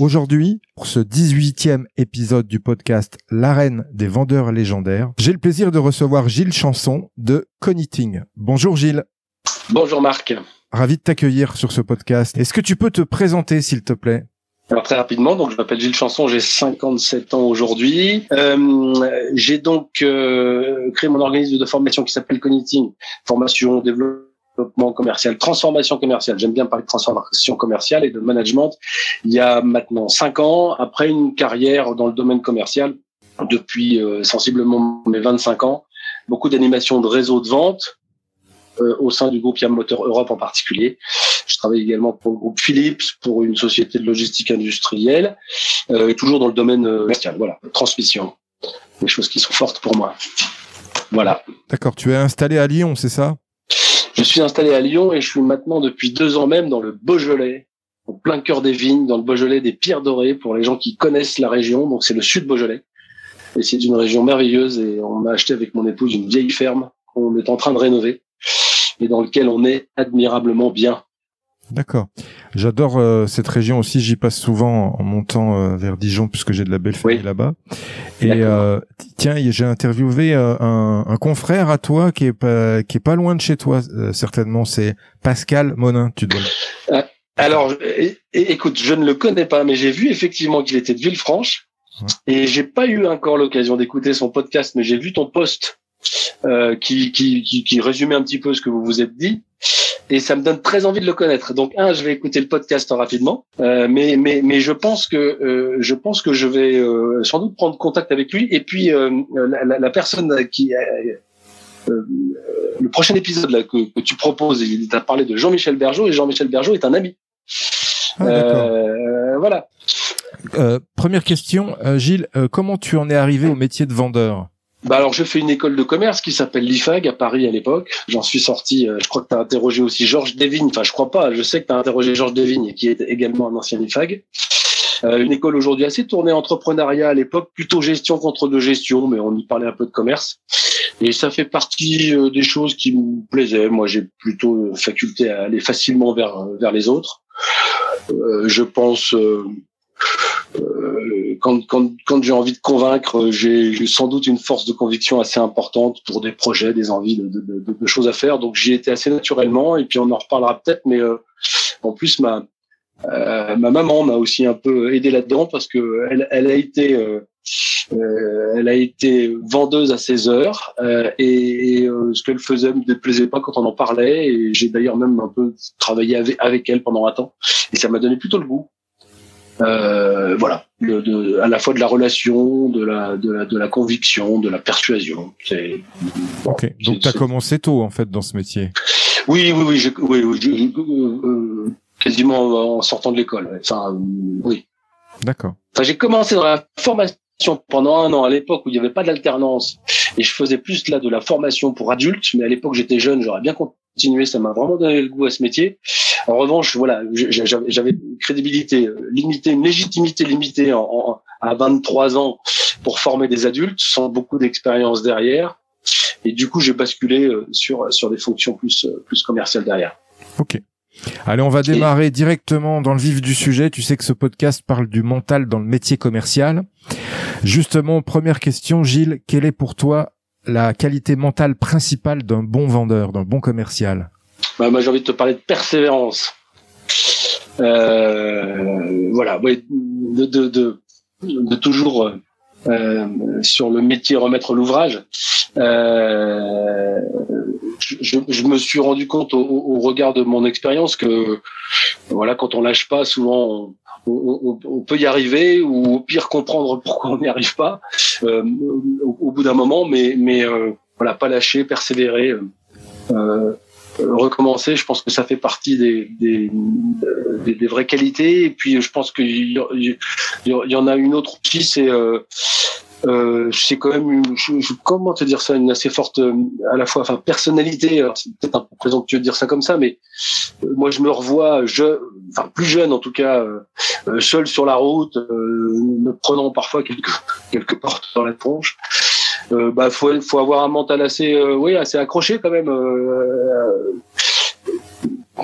Aujourd'hui, pour ce 18e épisode du podcast L'arène des vendeurs légendaires, j'ai le plaisir de recevoir Gilles Chanson de Coniting. Bonjour Gilles. Bonjour Marc. Ravi de t'accueillir sur ce podcast. Est-ce que tu peux te présenter s'il te plaît? Alors très rapidement, donc je m'appelle Gilles Chanson, j'ai 57 ans aujourd'hui. Euh, j'ai donc euh, créé mon organisme de formation qui s'appelle Coniting, formation, développement commercial, transformation commerciale. J'aime bien parler de transformation commerciale et de management. Il y a maintenant cinq ans, après une carrière dans le domaine commercial depuis euh, sensiblement mes 25 ans, beaucoup d'animations de réseau de vente, euh, au sein du groupe Yam Motor Europe en particulier. Je travaille également pour le groupe Philips, pour une société de logistique industrielle, euh, toujours dans le domaine euh, commercial. Voilà, transmission, des choses qui sont fortes pour moi. Voilà. D'accord. Tu es installé à Lyon, c'est ça? Je suis installé à Lyon et je suis maintenant depuis deux ans même dans le Beaujolais, au plein cœur des vignes, dans le Beaujolais des Pierres Dorées, pour les gens qui connaissent la région. Donc c'est le sud Beaujolais. Et c'est une région merveilleuse et on a acheté avec mon épouse une vieille ferme qu'on est en train de rénover et dans lequel on est admirablement bien. D'accord. J'adore euh, cette région aussi. J'y passe souvent en montant euh, vers Dijon puisque j'ai de la belle famille là-bas. Et euh, tiens, j'ai interviewé un, un, confrère à toi qui est pas qui est pas loin de chez toi certainement. C'est Pascal Monin. Tu dois. alors, écoute, je ne le connais pas, mais j'ai vu effectivement qu'il était de Villefranche. Et j'ai pas eu encore l'occasion d'écouter son podcast, mais j'ai vu ton post euh, qui, qui, qui, qui, résumait un petit peu ce que vous vous êtes dit. Et ça me donne très envie de le connaître. Donc un, je vais écouter le podcast rapidement, euh, mais mais mais je pense que euh, je pense que je vais euh, sans doute prendre contact avec lui. Et puis euh, la, la, personne qui le prochain épisode là que, que tu proposes, il t'a parlé de Jean-Michel Bergeau et Jean-Michel Bergeau est un ami. Ah, voilà. première question, Gilles, comment tu en es arrivé au métier de vendeur? Bah alors je fais une école de commerce qui s'appelle l'IFAG à Paris à l'époque. J'en suis sorti. Euh, je crois que tu as interrogé aussi Georges Devigne. Enfin je crois pas. Je sais que tu as interrogé Georges Devigne qui est également un ancien IFAG. Euh, une école aujourd'hui assez tournée entrepreneuriat à l'époque, plutôt gestion contre de gestion, mais on y parlait un peu de commerce. Et ça fait partie euh, des choses qui me plaisaient. Moi j'ai plutôt faculté à aller facilement vers vers les autres. Euh, je pense euh, quand, quand, j'ai envie de convaincre, j'ai sans doute une force de conviction assez importante pour des projets, des envies de, choses à faire. Donc j'y étais assez naturellement. Et puis on en reparlera peut-être. Mais euh, en plus, ma euh, ma maman m'a aussi un peu aidé là-dedans parce que elle, a été euh, vendeuse à ses heures et, ce qu'elle faisait me déplaisait pas quand on en parlait et j'ai d'ailleurs même un peu travaillé avec elle pendant un temps et ça m'a donné plutôt le goût euh, voilà, de, à la fois de la relation, de la, de la, de la conviction, de la persuasion. C'est, ok. Donc tu as commencé tôt en fait dans ce métier. Oui, oui, oui, oui, oui euh, quasiment en sortant de l'école. Enfin, oui. D'accord. Enfin, j'ai commencé dans la formation pendant un an à l'époque où il n'y avait pas d'alternance et je faisais plus là de la formation pour adultes. Mais à l'époque j'étais jeune, j'aurais bien continué. Ça m'a vraiment donné le goût à ce métier. En revanche, voilà, j'avais une crédibilité limitée, une légitimité limitée en, à 23 ans pour former des adultes sans beaucoup d'expérience derrière. Et du coup, j'ai basculé euh, sur sur des fonctions plus euh, plus commerciales derrière. Ok. Allez, on va démarrer directement dans le vif du sujet. Tu sais que ce podcast parle du mental dans le métier commercial. Justement, première question, Gilles, quelle est pour toi la qualité mentale principale d'un bon vendeur, d'un bon commercial bah, Moi, j'ai envie de te parler de persévérance. Euh, voilà, de, toujours euh, sur le métier remettre l'ouvrage. Euh, je, me suis rendu compte au, regard de mon expérience que voilà, quand on lâche pas, souvent on, peut y arriver ou au pire comprendre pourquoi on n'y arrive pas euh, au, bout d'un moment, mais euh, voilà, pas lâcher, persévérer. Euh, recommencer, je pense que ça fait partie des, vraies qualités. Et puis, je pense qu'il y, en a une autre aussi, c'est c'est quand même une, je, comment te dire ça une assez forte à la fois enfin personnalité c'est peut-être un peu présomptueux de dire ça comme ça mais moi je me revois je enfin plus jeune en tout cas euh, euh seul sur la route me prenant parfois quelques quelques portes dans la tronche. Euh, bah faut faut avoir un mental assez oui assez accroché quand même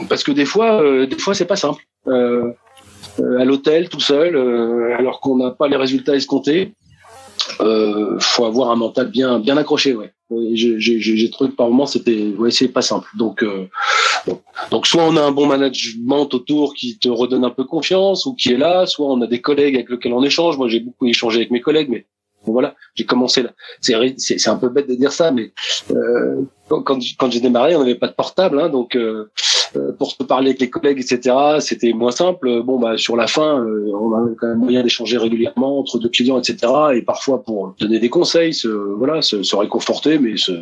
parce que des fois des fois c'est pas simple. À l'hôtel tout seul alors qu'on n'a pas les résultats escomptés euh, faut avoir un mental bien bien accroché ouais j'ai trouvé que par moment c'était ouais c'est pas simple. Donc euh, bon. donc soit on a un bon management autour qui te redonne un peu confiance ou qui est là soit on a des collègues avec lesquels on échange. Moi j'ai beaucoup échangé avec mes collègues mais bon, voilà j'ai commencé là. C'est un peu bête de dire ça mais euh, quand quand j'ai démarré on n'avait pas de portable hein, donc euh, pour se parler avec les collègues, etc. C'était moins simple. Bon, bah sur la fin, euh, on a quand même moyen d'échanger régulièrement entre deux clients, etc. Et parfois pour donner des conseils, se, voilà, se, réconforter, mais se,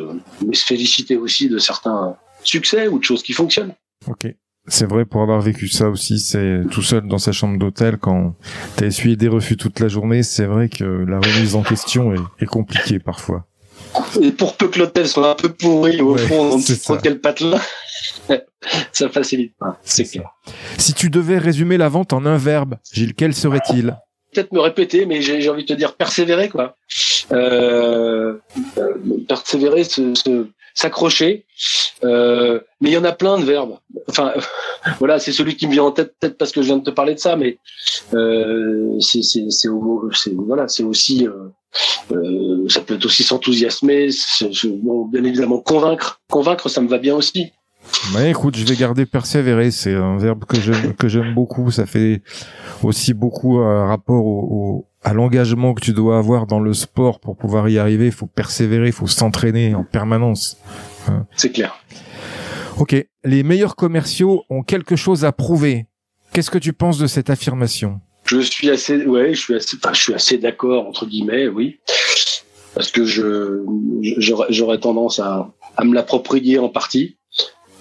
féliciter aussi de certains succès ou de choses qui fonctionnent. Ok. C'est vrai pour avoir vécu ça aussi, c'est tout seul dans sa chambre d'hôtel quand t'as essuyé des refus toute la journée, c'est vrai que la remise en question est, est compliquée parfois. Et pour peu que l'hôtel soit un peu pourri au fond, dans n'importe quel patelin, ça facilite pas. C'est clair. Si tu devais résumer la vente en un verbe, Gilles, quel serait-il? Peut-être me répéter, mais j'ai envie de te dire persévérer, quoi. Euh, euh persévérer, s'accrocher. Euh, mais il y en a plein de verbes. Enfin, voilà, c'est celui qui me vient en tête, peut-être parce que je viens de te parler de ça, mais euh, c'est voilà, c'est aussi euh, ça peut être aussi s'enthousiasmer, bon, bien évidemment convaincre. Convaincre, ça me va bien aussi. Bah écoute, je vais garder persévérer. C'est un verbe que j'aime que j'aime beaucoup. Ça fait aussi beaucoup un rapport au, à l'engagement que tu dois avoir dans le sport pour pouvoir y arriver. Il faut persévérer, il faut s'entraîner en permanence. Hein. C'est clair. Ok, les meilleurs commerciaux ont quelque chose à prouver. Qu'est-ce que tu penses de cette affirmation? Je suis assez, ouais, je suis assez, enfin, je suis assez d'accord entre guillemets, oui, parce que je j'aurais tendance à, à me l'approprier en partie.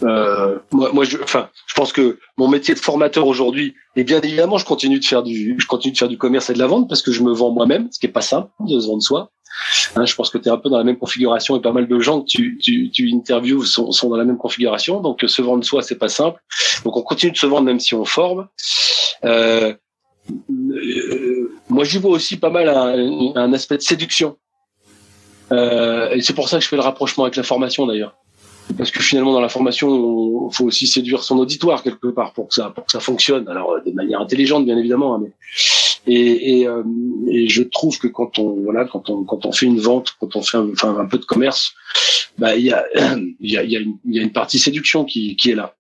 Euh, moi, moi, je, enfin, je pense que mon métier de formateur aujourd'hui, et bien évidemment, je continue de faire du, je continue de faire du commerce et de la vente parce que je me vends moi-même, ce qui est pas simple de se vendre soi. Hein, je pense que tu es un peu dans la même configuration et pas mal de gens que tu, tu, tu interviews sont, sont, dans la même configuration. Donc, se vendre soi, c'est pas simple. Donc, on continue de se vendre même si on forme. Euh, moi, j'y vois aussi pas mal un, aspect de séduction. Euh, et c'est pour ça que je fais le rapprochement avec la formation d'ailleurs parce que finalement dans la formation, il faut aussi séduire son auditoire quelque part pour que ça pour que ça fonctionne. Alors euh, de manière intelligente bien évidemment, hein, et, euh, je trouve que quand on voilà quand on quand on fait une vente, quand on fait un, enfin un peu de commerce, il y a il il une, il partie séduction qui qui est là.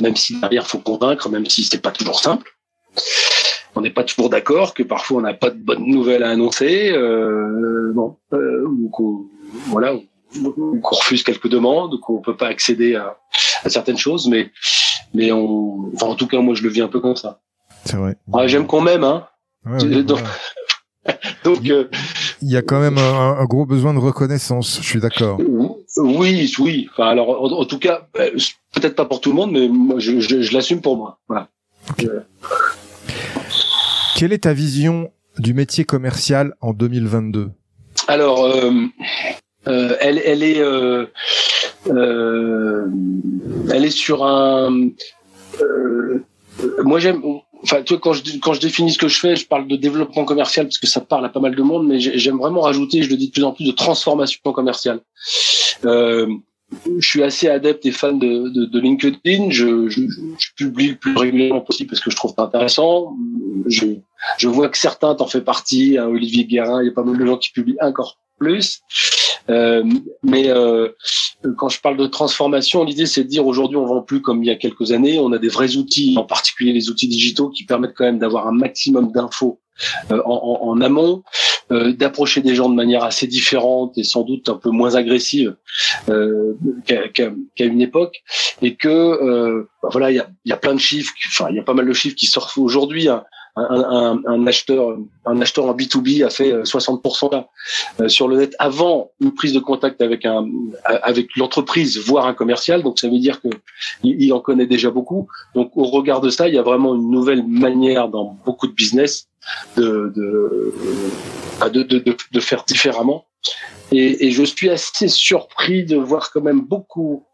Même si derrière faut convaincre, même si c'est pas toujours simple. On n'est pas toujours d'accord, que parfois on n'a pas de bonnes nouvelles à annoncer, euh, bon, euh, ou qu'on voilà, qu'on refuse quelques demandes, qu'on peut pas accéder à, à, certaines choses, mais mais on, enfin en tout cas moi je le vis un peu comme ça. C'est vrai. Ah, J'aime qu'on m'aime, hein. Ouais, donc, donc euh, il y a quand même un, un, gros besoin de reconnaissance. Je suis d'accord. Oui, oui. Enfin alors en, en tout cas euh, peut-être pas pour tout le monde, mais moi je, je, je l'assume pour moi. Voilà. Okay. Quelle est ta vision du métier commercial en 2022 Alors, euh, euh, elle, est, euh, elle est sur un. Moi, j'aime. Enfin, tu vois, quand je quand je définis ce que je fais, je parle de développement commercial parce que ça parle à pas mal de monde, mais j'aime vraiment rajouter, je le dis de plus en plus, de transformation commerciale. Je suis assez adepte et fan de, LinkedIn. Je, publie le plus régulièrement possible parce que je trouve ça intéressant. Je, je vois que certains t'en fait partie. Hein, Olivier Guérin, il y a pas mal de gens qui publient encore plus. Euh, mais euh, quand je parle de transformation, l'idée c'est de dire aujourd'hui on vend plus comme il y a quelques années. On a des vrais outils, en particulier les outils digitaux, qui permettent quand même d'avoir un maximum d'infos euh, en, en, amont, euh, d'approcher des gens de manière assez différente et sans doute un peu moins agressive euh, qu'à une époque, et que bah voilà, il y a, y a, plein de chiffres, enfin il y a pas mal de chiffres qui sortent aujourd'hui. Hein un, un, acheteur, un acheteur en B2B a fait 60% euh, euh, sur le net avant une prise de contact avec un, avec l'entreprise, voire un commercial. Donc ça veut dire que il, en connaît déjà beaucoup. Donc au regard de ça, il y a vraiment une nouvelle manière dans beaucoup de business de de, de, de, de faire différemment. Et, je suis assez surpris de voir quand même beaucoup euh,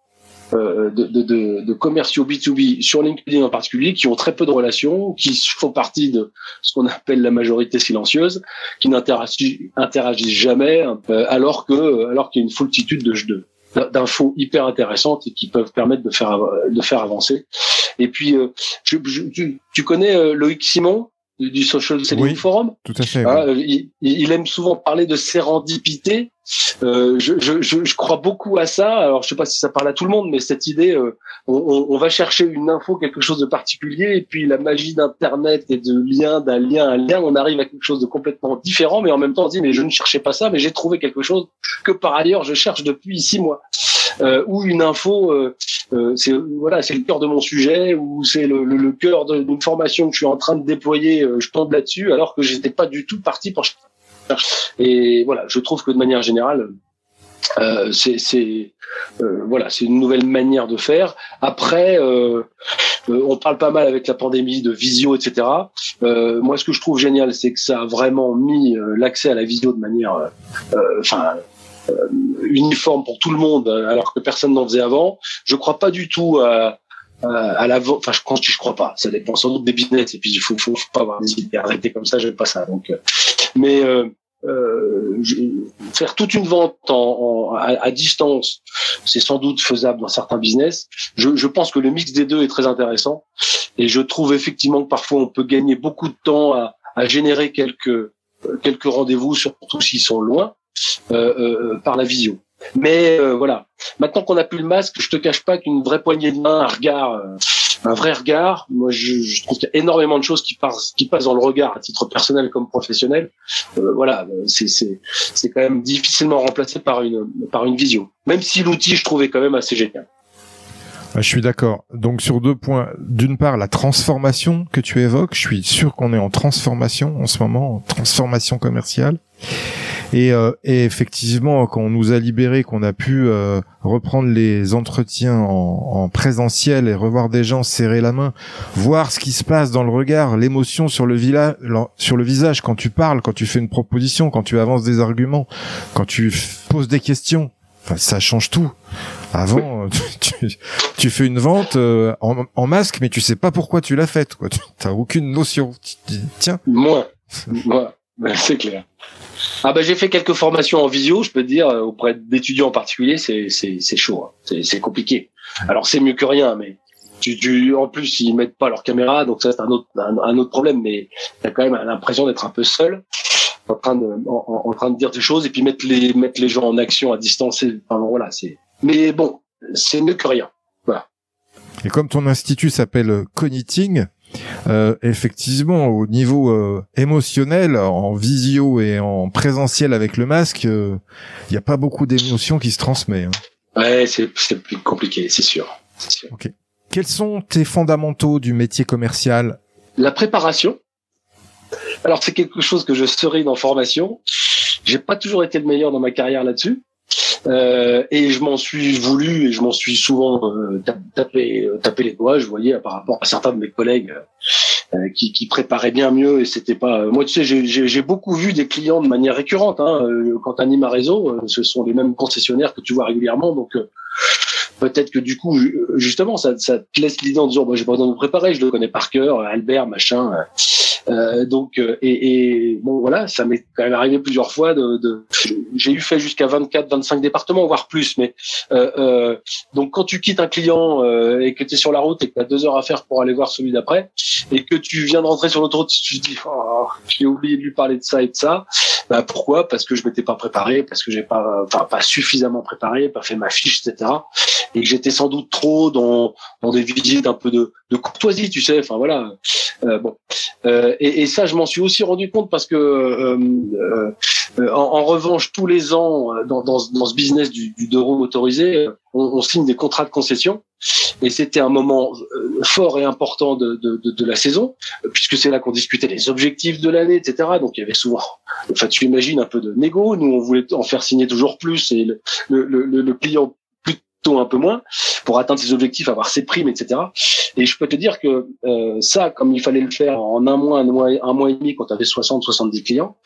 de, de, de, commerciaux B2B sur LinkedIn en particulier qui ont très peu de relations, qui font partie de ce qu'on appelle la majorité silencieuse, qui n'interagissent jamais, euh, alors que alors qu'il y a une foultitude de d'infos hyper intéressantes et qui peuvent permettre de faire de faire avancer. Et puis, euh, tu, tu, connais Loïc Simon? Du Social Selling Forum. Tout à fait. Il, il, aime souvent parler de sérendipité. Euh, je, je, je, crois beaucoup à ça. Alors, je sais pas si ça parle à tout le monde, mais cette idée, euh, on, on, va chercher une info, quelque chose de particulier, et puis la magie d'Internet et de lien, d'un lien à un lien, on arrive à quelque chose de complètement différent, mais en même temps, on dit, mais je ne cherchais pas ça, mais j'ai trouvé quelque chose que par ailleurs, je cherche depuis six mois. Euh, ou une info, euh, euh, c'est voilà, c'est le cœur de mon sujet, ou c'est le, le, le cœur d'une formation que je suis en train de déployer, je tombe là-dessus, alors que j'étais pas du tout parti pour et voilà, je trouve que de manière générale, euh, c'est euh, voilà, c'est une nouvelle manière de faire. Après, euh, euh, on parle pas mal avec la pandémie de visio, etc. Euh, moi, ce que je trouve génial, c'est que ça a vraiment mis l'accès à la visio de manière, enfin. Uniforme pour tout le monde alors que personne n'en faisait avant. Je crois pas du tout à, à l'avant enfin je pense je crois pas. Ça dépend sans doute des business et puis il faut, faut, faut pas avoir des idées arrêtées comme ça j'aime pas ça donc mais euh, euh, faire toute une vente en, à, distance, c'est sans doute faisable dans certains business. Je, je, pense que le mix des deux est très intéressant et je trouve effectivement que parfois on peut gagner beaucoup de temps à, à générer quelques quelques rendez-vous, surtout s'ils sont loin, euh, euh, par la visio. Mais euh, voilà. Maintenant qu'on a plus le masque, je te cache pas qu'une vraie poignée de main, un regard, euh, un vrai regard. Moi, je, trouve qu'il y a énormément de choses qui passent, dans le regard à titre personnel comme professionnel. Euh, voilà, c'est c'est quand même difficilement remplacé par une par une vision. Même si l'outil, je trouvais quand même assez génial. Je suis d'accord. Donc sur deux points. D'une part, la transformation que tu évoques. Je suis sûr qu'on est en transformation en ce moment, en transformation commerciale. Et, euh, et, effectivement, quand on nous a libérés, qu'on a pu euh, reprendre les entretiens en, en, présentiel et revoir des gens serrer la main, voir ce qui se passe dans le regard, l'émotion sur le, sur le visage quand tu parles, quand tu fais une proposition, quand tu avances des arguments, quand tu poses des questions, ça change tout. Avant, tu, tu, fais une vente euh, en, en, masque, mais tu sais pas pourquoi tu l'as faite. Tu n'as aucune notion. tiens. Moi, moi, ben, c'est clair. Ah ben j'ai fait quelques formations en visio, je peux te dire, euh, auprès d'étudiants en particulier, c'est c'est chaud, hein. c'est compliqué. Alors c'est mieux que rien, mais tu, tu, en plus ils mettent pas leur caméra, donc ça c'est un autre un, autre problème, mais t'as quand même l'impression d'être un peu seul en train de en, en, train de dire des choses et puis mettre les mettre les gens en action à distance. Enfin, voilà, c'est. Mais bon, c'est mieux que rien. Voilà. Et comme ton institut s'appelle Cogniting, euh, effectivement, au niveau euh, émotionnel, en visio et en présentiel avec le masque, il euh, n'y a pas beaucoup d'émotions qui se transmettent. Hein. Ouais, c'est plus compliqué, c'est sûr, sûr. Ok. Quels sont tes fondamentaux du métier commercial? La préparation. Alors c'est quelque chose que je serai dans formation. J'ai pas toujours été le meilleur dans ma carrière là-dessus. Euh, et je m'en suis voulu et je m'en suis souvent euh, tapé, euh, tapé les doigts. Je voyais par rapport à certains de mes collègues euh, qui, qui, préparaient bien mieux et c'était pas. Moi, tu sais, j'ai beaucoup vu des clients de manière récurrente. Hein. Quand tu animes un réseau, ce sont les mêmes concessionnaires que tu vois régulièrement. Donc, peut-être que du coup, justement, ça, ça te laisse l'idée en disant, moi, j'ai pas besoin de me préparer, je le connais par cœur, Albert, machin. Euh, donc, euh, et, et, bon, voilà, ça m'est quand même arrivé plusieurs fois de, de j'ai eu fait jusqu'à 24, 25 départements, voire plus. Mais euh, euh, donc, quand tu quittes un client euh, et que tu es sur la route et que tu as deux heures à faire pour aller voir celui d'après, et que tu viens de rentrer sur l'autoroute, tu te dis, oh, j'ai oublié de lui parler de ça et de ça. Bah, pourquoi? Parce que je m'étais pas préparé, parce que j'ai pas, enfin, pas suffisamment préparé, pas fait ma fiche, etc. Et que j'étais sans doute trop dans, dans des visites un peu de, de courtoisie, tu sais. Enfin voilà. Euh, bon. Euh, et, et, ça, je m'en suis aussi rendu compte parce que, euh, euh en, en, revanche, tous les ans, dans, dans, dans ce business du, du deux roues motorisé, on, on, signe des contrats de concession. Et c'était un moment fort et important de, de, de, de la saison, puisque c'est là qu'on discutait les objectifs de l'année, etc. Donc il y avait souvent, enfin tu imagines un peu de négo. Nous, on voulait en faire signer toujours plus, et le, le, le, le client un peu moins pour atteindre ses objectifs, avoir ses primes, etc. Et je peux te dire que euh, ça, comme il fallait le faire en un mois, un mois, un mois et demi, quand tu avais 60, 70 clients,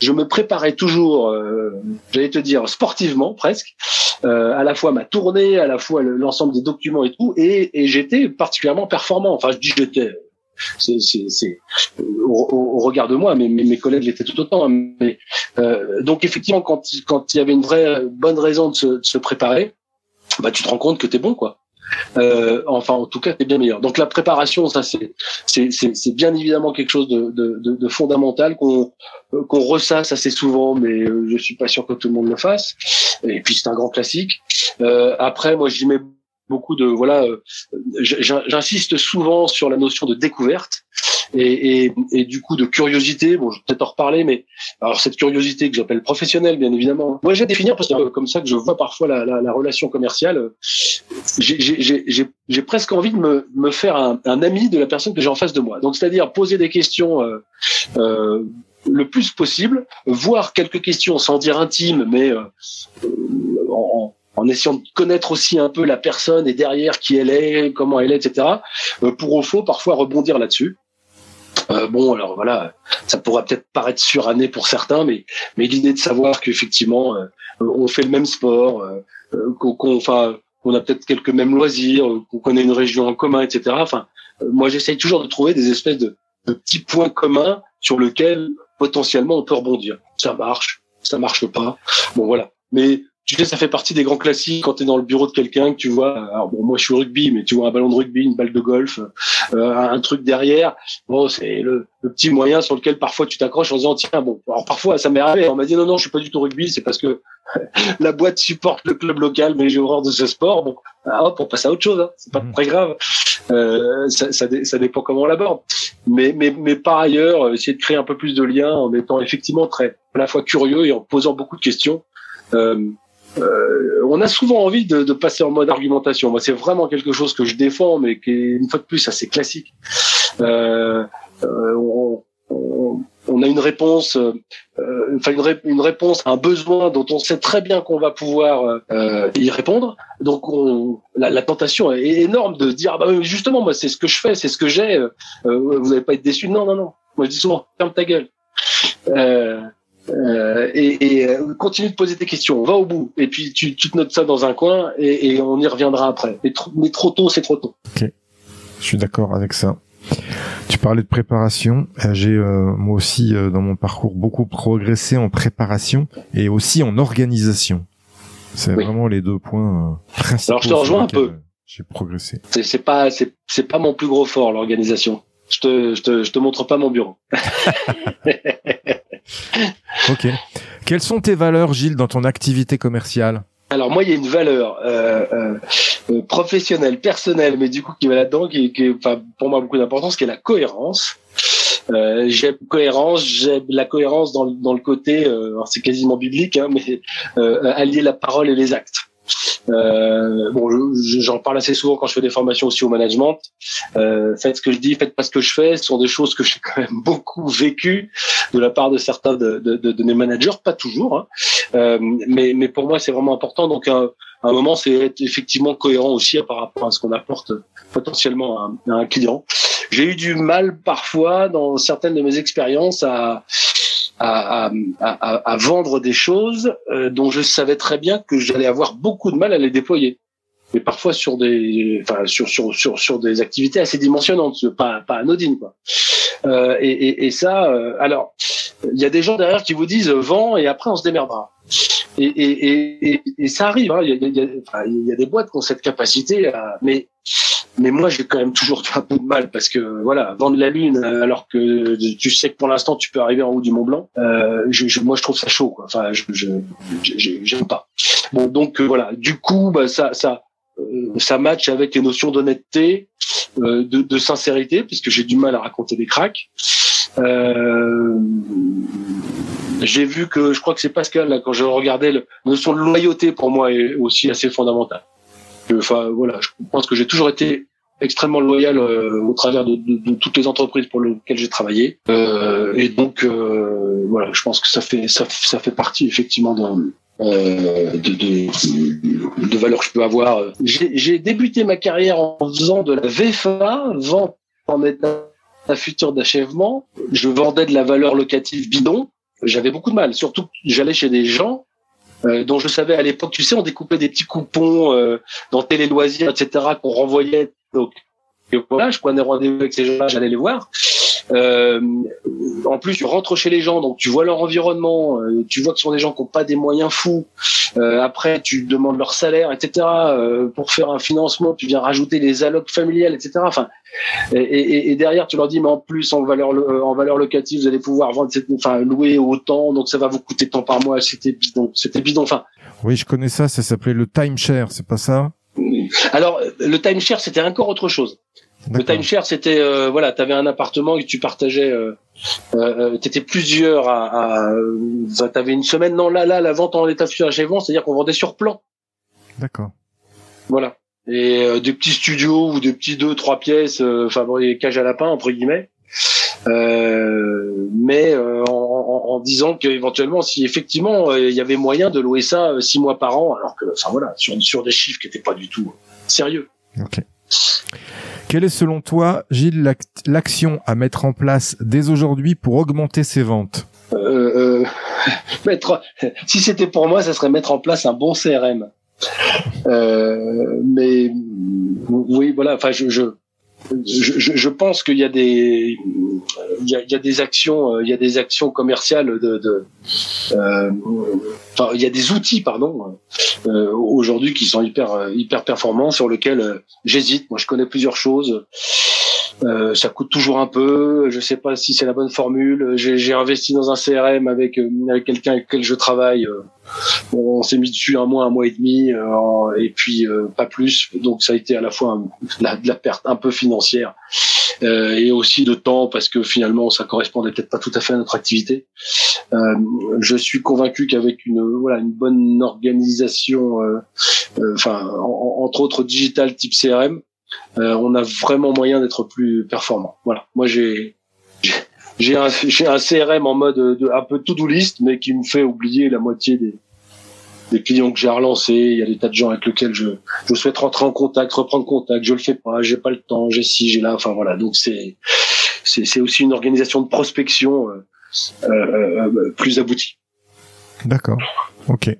je me préparais toujours, euh, j'allais te dire sportivement presque, euh, à la fois ma tournée, à la fois l'ensemble des documents et tout, et, et j'étais particulièrement performant. Enfin, je dis j'étais c'est, au, au, regard de moi, mais, mes collègues l'étaient tout autant. Hein. Mais, euh, donc effectivement, quand, quand il y avait une vraie bonne raison de se, de se préparer, bah tu te rends compte que t'es bon quoi. Euh, enfin, en tout cas, t'es bien meilleur. Donc la préparation, ça c'est c'est bien évidemment quelque chose de de, de, fondamental qu'on qu'on ressasse assez souvent, mais euh, je suis pas sûr que tout le monde le fasse. Et puis c'est un grand classique. Euh, après, moi j'y mets beaucoup de voilà, euh, j'insiste souvent sur la notion de découverte et, et, et du coup de curiosité. Bon, je vais peut-être en reparler, mais alors cette curiosité que j'appelle professionnelle, bien évidemment. Moi, j'ai définir parce que comme ça que je vois parfois la, la, la relation commerciale. J'ai presque envie de me, me faire un, un, ami de la personne que j'ai en face de moi. Donc, c'est-à-dire poser des questions. Euh, euh, le plus possible, voir quelques questions sans dire intime, mais euh, en, en essayant de connaître aussi un peu la personne et derrière qui elle est, comment elle est, etc. Euh, pour au faux parfois rebondir là-dessus. Euh, bon, alors voilà, ça pourrait peut-être paraître suranné pour certains, mais mais l'idée de savoir qu'effectivement euh, on fait le même sport, qu'on enfin a peut-être quelques mêmes loisirs, qu'on connaît une région en commun, etc. Enfin, moi j'essaye toujours de trouver des espèces de, de petits points communs sur lesquels potentiellement on peut rebondir. Ça marche, ça marche pas. Bon voilà. Mais tu sais, ça fait partie des grands classiques quand tu es dans le bureau de quelqu'un que tu vois. Alors bon, moi je suis rugby, mais tu vois un ballon de rugby, une balle de golf, euh, un truc derrière. Bon, c'est le, petit moyen sur lequel parfois tu t'accroches en disant tiens bon. Alors parfois ça m'est arrivé. On m'a dit non non, je suis pas du tout rugby, c'est parce que la boîte supporte le club local, mais j'ai horreur de ce sport. Bon, ah, hop, on passe à autre chose. Hein. C'est pas mmh. très grave. Euh, ça, ça, ça, dépend comment on l'aborde. Mais, mais, mais par ailleurs, euh, essayer de créer un peu plus de liens en étant effectivement très à la fois curieux et en posant beaucoup de questions. Euh, euh, on a souvent envie de, de, passer en mode argumentation. Moi, c'est vraiment quelque chose que je défends, mais qui est une fois de plus assez classique. Euh, euh, on, on, on, a une réponse, euh, enfin une, réponse à un besoin dont on sait très bien qu'on va pouvoir euh, y répondre. Donc, on, la, la, tentation est énorme de dire ah bah, justement, moi, c'est ce que je fais, c'est ce que j'ai. vous n'allez pas être déçu. Non, non, non. Moi, je dis souvent ferme ta gueule. Euh, euh, et, et, euh, continue de poser tes questions, va au bout, et puis tu, tu te notes ça dans un coin, et, et on y reviendra après. Mais, trop, mais trop tôt, c'est trop tôt. Ok, je suis d'accord avec ça. Tu parlais de préparation. Euh, j'ai moi aussi dans mon parcours beaucoup progressé en préparation et aussi en organisation. C'est vraiment les deux points principaux. Alors je te rejoins un peu. J'ai progressé. C'est pas c'est pas mon plus gros fort l'organisation. Je te, je te je te montre pas mon bureau. ok. Quelles sont tes valeurs, Gilles, dans ton activité commerciale? Alors moi, il y a une valeur euh, euh, euh, professionnelle, personnelle, mais du coup qui va là-dedans, qui, qui enfin, pour moi beaucoup d'importance, qui est la cohérence. Euh, j'aime cohérence, j'aime la cohérence dans, dans le côté, euh, c'est quasiment biblique, hein, mais allier la parole et les actes. Euh, bon, j'en parle assez souvent quand je fais des formations aussi au management. Euh, faites ce que je dis, faites pas ce que je fais. Ce sont des choses que j'ai quand même beaucoup vécues de la part de certains de, de, de, mes managers, pas toujours, hein. euh, mais, mais pour moi c'est vraiment important. Donc un, un moment, c'est être effectivement cohérent aussi par rapport à ce qu'on apporte potentiellement à, à un client. J'ai eu du mal parfois dans certaines de mes expériences à à, à, à, vendre des choses euh, dont je savais très bien que j'allais avoir beaucoup de mal à les déployer. mais parfois sur des, enfin sur sur sur sur des activités assez dimensionnantes, pas pas anodines quoi. Euh, et, et, et, ça, euh, alors il y a des gens derrière qui vous disent vent et après on se démerdera. Et, ça arrive. Hein. Il, y a, des boîtes qui ont cette capacité, mais mais moi j'ai quand même toujours un peu de mal parce que voilà vendre la lune alors que tu sais que pour l'instant tu peux arriver en haut du Mont Blanc euh, moi je trouve ça chaud enfin je j'aime pas bon donc euh, voilà du coup bah, ça euh, ça match avec les notions d'honnêteté de, de, sincérité puisque j'ai du mal à raconter des cracks j'ai vu que je crois que c'est Pascal là quand je regardais la notion de loyauté pour moi est aussi assez fondamentale enfin voilà, je pense que j'ai toujours été extrêmement loyal euh, au travers de, de, de, toutes les entreprises pour lesquelles j'ai travaillé. Euh, et donc euh, voilà, je pense que ça fait ça, ça fait partie effectivement de, euh, de, de, de valeurs que je peux avoir. J'ai débuté ma carrière en faisant de la VFA, vente en état futur d'achèvement. Je vendais de la valeur locative bidon. J'avais beaucoup de mal, surtout j'allais chez des gens euh, dont je savais à l'époque, tu sais, on découpait des petits coupons euh, dans Télé Loisirs, etc., qu'on renvoyait. Donc voilà, je prenais rendez-vous avec ces gens-là, j'allais les voir. Euh, en plus, tu rentres chez les gens, donc tu vois leur environnement, euh, tu vois que ce sont des gens qui n'ont pas des moyens fous. Euh, après, tu demandes leur salaire, etc. Pour faire un financement, tu viens rajouter les allocs familiales, etc. Enfin, et, et, et, derrière, tu leur dis, mais en plus, en valeur, en valeur locative, vous allez pouvoir vendre, enfin, louer autant, donc ça va vous coûter tant par mois. C'était bidon, c'était bidon. Enfin. Oui, je connais ça. Ça s'appelait le timeshare, c'est pas ça? Alors, le timeshare, c'était encore autre chose. Le timeshare, c'était euh, voilà, tu avais un appartement et tu partageais, euh, euh, t'étais plusieurs à, à t'avais une semaine. Non, là, là, la vente en état futur achèvement, c'est-à-dire qu'on vendait sur plan. D'accord. Voilà. Et euh, des petits studios ou des petits deux, trois pièces, enfin des cages à lapin entre guillemets. mais en, en, en, disant qu'éventuellement, si effectivement il y avait moyen de louer ça six mois par an, alors que, enfin voilà, sur, sur des chiffres qui n'étaient pas du tout sérieux. Ok. Quelle est selon toi, Gilles, l'action à mettre en place dès aujourd'hui pour augmenter ses ventes? Euh, euh, mettre, Si c'était pour moi, ça serait mettre en place un bon CRM. Euh, mais oui, voilà. Enfin, je, je je, je, pense qu'il y a des il y a, il y a des actions euh, il y a des actions commerciales de, de euh, enfin il y a des outils pardon euh, aujourd'hui qui sont hyper hyper performants sur lesquels j'hésite. Moi je connais plusieurs choses euh, ça coûte toujours un peu. Je sais pas si c'est la bonne formule. J'ai investi dans un CRM avec, avec quelqu'un avec lequel je travaille. on s'est mis dessus un mois, un mois et demi, euh, et puis pas plus. Donc ça a été à la fois de la perte un peu financière euh, et aussi de temps parce que finalement ça correspondait peut-être pas tout à fait à notre activité. Euh, je suis convaincu qu'avec une voilà une bonne organisation, euh, enfin entre autres digital type CRM, on a vraiment moyen d'être plus performant. Voilà, moi j'ai j'ai un, un CRM en mode de, un peu to-do list, mais qui me fait oublier la moitié des, des clients que j'ai relancés, il y a des tas de gens avec lesquels je, je souhaite rentrer en contact, reprendre contact, je le fais pas, j'ai pas le temps, j'ai ci, j'ai là, enfin voilà. Donc c'est c'est aussi une organisation de prospection euh, euh, euh, plus aboutie. D'accord. Ok.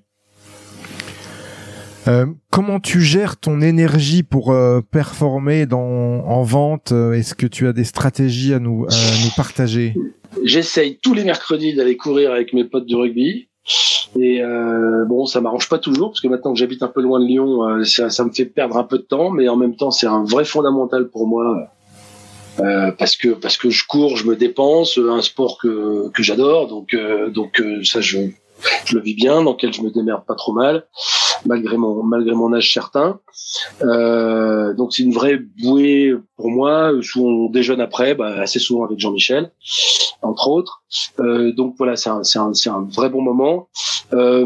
Euh, comment tu gères ton énergie pour euh, performer en vente? Est-ce que tu as des stratégies à nous, partager? J'essaye tous les mercredis d'aller courir avec mes potes de rugby. Et euh, bon, ça m'arrange pas toujours parce que maintenant que j'habite un peu loin de Lyon, euh, ça, me fait perdre un peu de temps, mais en même temps, c'est un vrai fondamental pour moi euh, parce que parce que je cours, je me dépense, un sport que que j'adore, donc euh, donc euh, ça je je le vis bien, dans lequel je me démerde pas trop mal, malgré mon malgré mon âge certain. Euh, donc c'est une vraie bouée pour moi. Où on déjeune après, bah, assez souvent avec Jean-Michel, entre autres. Euh, donc voilà, c'est un, c'est un, un vrai bon moment. Euh,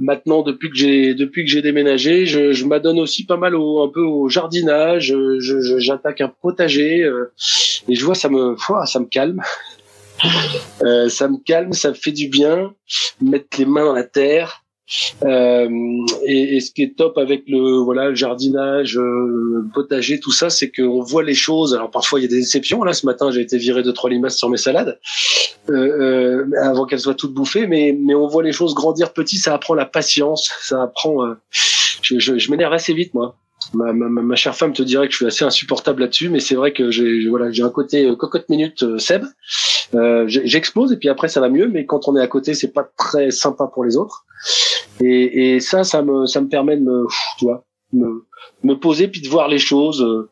maintenant, depuis que j'ai depuis que j'ai déménagé, je, je m'adonne aussi pas mal au un peu au jardinage. Je, j'attaque un potager euh, et je vois ça me ça me calme. Euh, ça me calme, ça me fait du bien, mettre les mains dans la terre. Euh, et, et, ce qui est top avec le voilà le jardinage, euh, le potager, tout ça, c'est qu'on voit les choses. Alors parfois il y a des déceptions. Là ce matin j'ai été viré de trois limaces sur mes salades euh, euh, avant qu'elles soient toutes bouffées, mais mais on voit les choses grandir petit. Ça apprend la patience, ça apprend. je je, je, m'énerve assez vite moi. Ma, ma, ma, chère femme te dirait que je suis assez insupportable là-dessus, mais c'est vrai que j'ai voilà, j'ai un côté euh, cocotte minute euh, Seb. Euh, J'explose et puis après ça va mieux, mais quand on est à côté, c'est pas très sympa pour les autres. Et, et ça, ça me ça me permet de me, tu vois, me, me poser puis de voir les choses euh,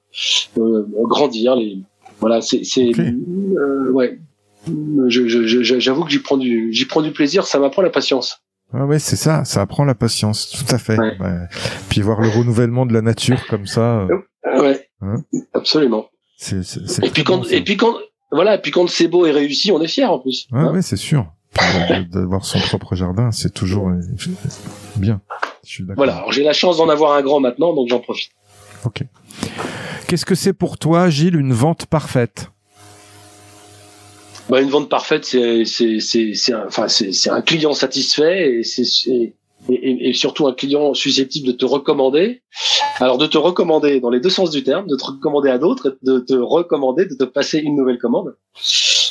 euh grandir. Les voilà, c'est c'est euh, ouais. Je- je- je- J'avoue que j'y prends du j'y prends du plaisir. Ça m'apprend la patience. Ah ouais, c'est ça, ça apprend la patience, tout à fait. Ouais. Ouais. Puis voir le renouvellement de la nature comme ça, euh, Ouais, Hein absolument. c'est c'est- c'est Et puis quand bon, et puis quand voilà, et puis quand c'est beau et réussi, on est fier en plus. Ouais, hein. ouais, c'est sûr. De- D'avoir son propre jardin, c'est toujours euh, bien. Je suis d'accord. Voilà, alors j'ai la chance d'en avoir un grand maintenant, donc j'en profite. Ok. Qu'est-ce que c'est pour toi, Gilles, une vente parfaite? Bah, une vente parfaite, c'est c'est c'est c'est un, un client satisfait et c'est et, et, et surtout un client susceptible de te recommander. Alors de te recommander dans les deux sens du terme, de te recommander à d'autres, de te recommander de te passer une nouvelle commande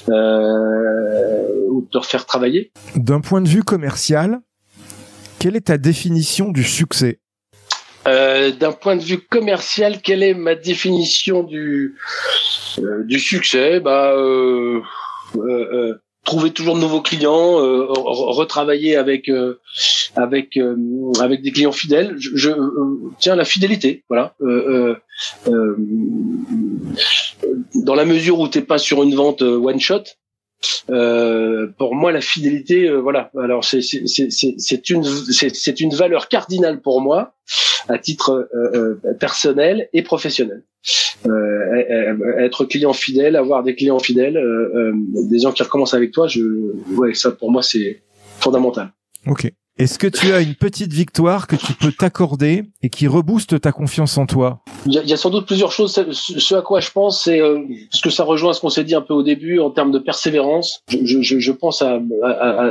euh, ou de te refaire travailler. D'un point de vue commercial, quelle est ta définition du succès? Euh, D'un point de vue commercial, quelle est ma définition du euh, du succès? Bah euh, euh, euh, trouver toujours de nouveaux clients, euh, re- retravailler avec euh, avec euh, avec des clients fidèles. Je, je tiens la fidélité, voilà. Dans la mesure où t'es pas sur une vente one shot. Euh, pour moi, la fidélité, euh, voilà. Alors c'est c'est une c'est une valeur cardinale pour moi à titre euh, personnel et professionnel. Euh, euh, être client fidèle, avoir des clients fidèles, des gens qui recommencent avec toi, je, ouais, ça pour moi c'est fondamental. Ok. Est-ce que tu as une petite victoire que tu peux t'accorder et qui rebooste ta confiance en toi? Il y, y a sans doute plusieurs choses. Ce, ce à quoi je pense, c'est euh, parce que ça rejoint ce qu'on s'est dit un peu au début en termes de persévérance. Je, je, je- pense à, à,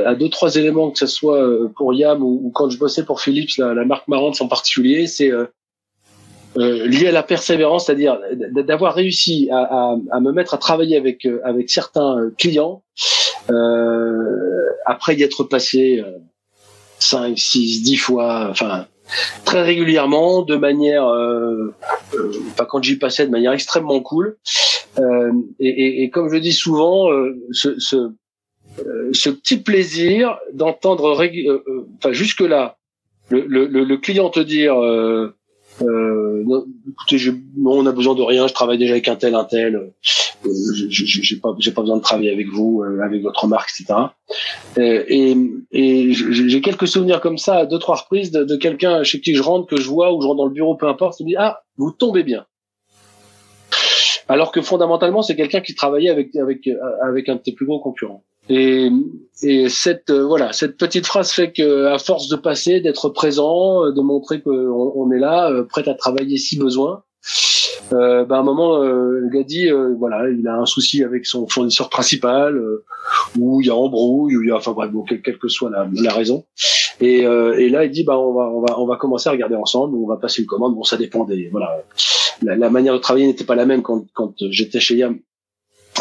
à- deux trois éléments, que ce soit euh, pour Yam ou, quand je bossais pour Philips, la, marque Marantz en particulier, c'est euh, euh, lié à la persévérance, c'est-à-dire d'avoir réussi à, à, à me mettre à travailler avec euh, avec certains clients après y être passé 5, 6, 10 fois, enfin très régulièrement, de manière, euh, euh, enfin quand j'y passais, de manière extrêmement cool. Euh, et, et, et comme je dis souvent, euh, ce, ce, euh, ce petit plaisir d'entendre, euh, enfin jusque là, le, le, le client te dire, euh, écoutez, je, non, on a besoin de rien, je travaille déjà avec un tel, un tel, euh, j'ai pas, j'ai pas besoin de travailler avec vous, euh, avec votre marque, etc. Euh, et et j'ai quelques souvenirs comme ça deux trois reprises de, de quelqu'un chez qui je rentre, que je vois ou je rentre dans le bureau, peu importe, qui me dit ah vous tombez bien. Alors que fondamentalement c'est quelqu'un qui travaillait avec avec avec un de tes plus gros concurrents. Et, et cette euh, voilà cette petite phrase fait que à force de passer, d'être présent, euh, de montrer qu'on on est là, euh, prêt à travailler si besoin, euh, ben, à un moment euh, le dit euh, voilà il a un souci avec son fournisseur principal. euh, où il y a embrouille, où il y a, enfin bref, bon, quelle, que soit la, la raison. Et, et là, il dit, bah, on va, on va, on va commencer à regarder ensemble, on va passer une commande. Bon, ça dépend des, voilà, la, la manière de travailler n'était pas la même quand, quand j'étais chez Yam,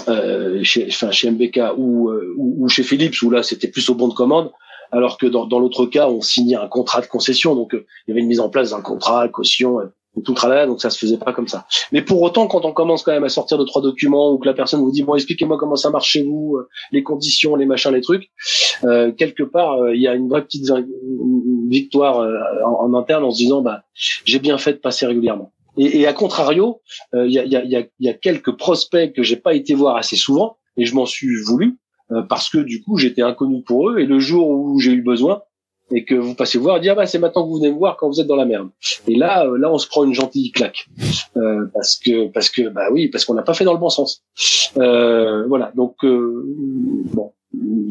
euh, chez, chez MBK ou, euh, ou, ou chez Philips, où là, c'était plus au bon de commande. Alors que dans, dans l'autre cas, on signait un contrat de concession, donc euh, il y avait une mise en place d'un contrat, caution, euh, tout le travail, donc ça se faisait pas comme ça. Mais pour autant, quand on commence quand même à sortir de trois documents ou que la personne vous dit bon, expliquez-moi comment ça marche chez vous, les conditions, les machins, les trucs, euh, quelque part, il y a une vraie petite victoire euh, en, en interne en se disant bah j'ai bien fait de passer régulièrement. Et, et à contrario, euh, il y, a, y, a, y a- y a quelques prospects que j'ai pas été voir assez souvent et je m'en suis voulu euh, parce que du coup j'étais inconnu pour eux et le jour où j'ai eu besoin et que vous passez voir, dire ah bah c'est maintenant que vous venez me voir quand vous êtes dans la merde. Et là, euh, là on se prend une gentille claque euh, parce que parce que bah oui parce qu'on n'a pas fait dans le bon sens. Euh, voilà donc euh, bon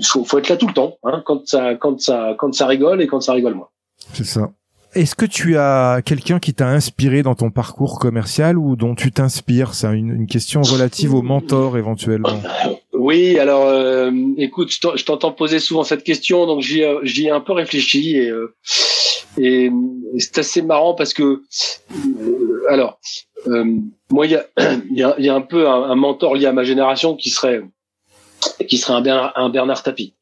faut, faut être là tout le temps hein, quand ça quand ça quand ça rigole et quand ça rigole moins. C'est ça. Est-ce que tu as quelqu'un qui t'a inspiré dans ton parcours commercial ou dont tu t'inspires? C'est une, question relative au mentor éventuellement. Oui, alors euh, écoute, je t'en- je t'entends poser souvent cette question, donc j'y ai- j'y ai un peu réfléchi et euh, c'est assez marrant parce que euh, alors euh, moi il y a un peu un, un mentor lié à ma génération qui serait qui serait un Bernard, un Bernard Tapie.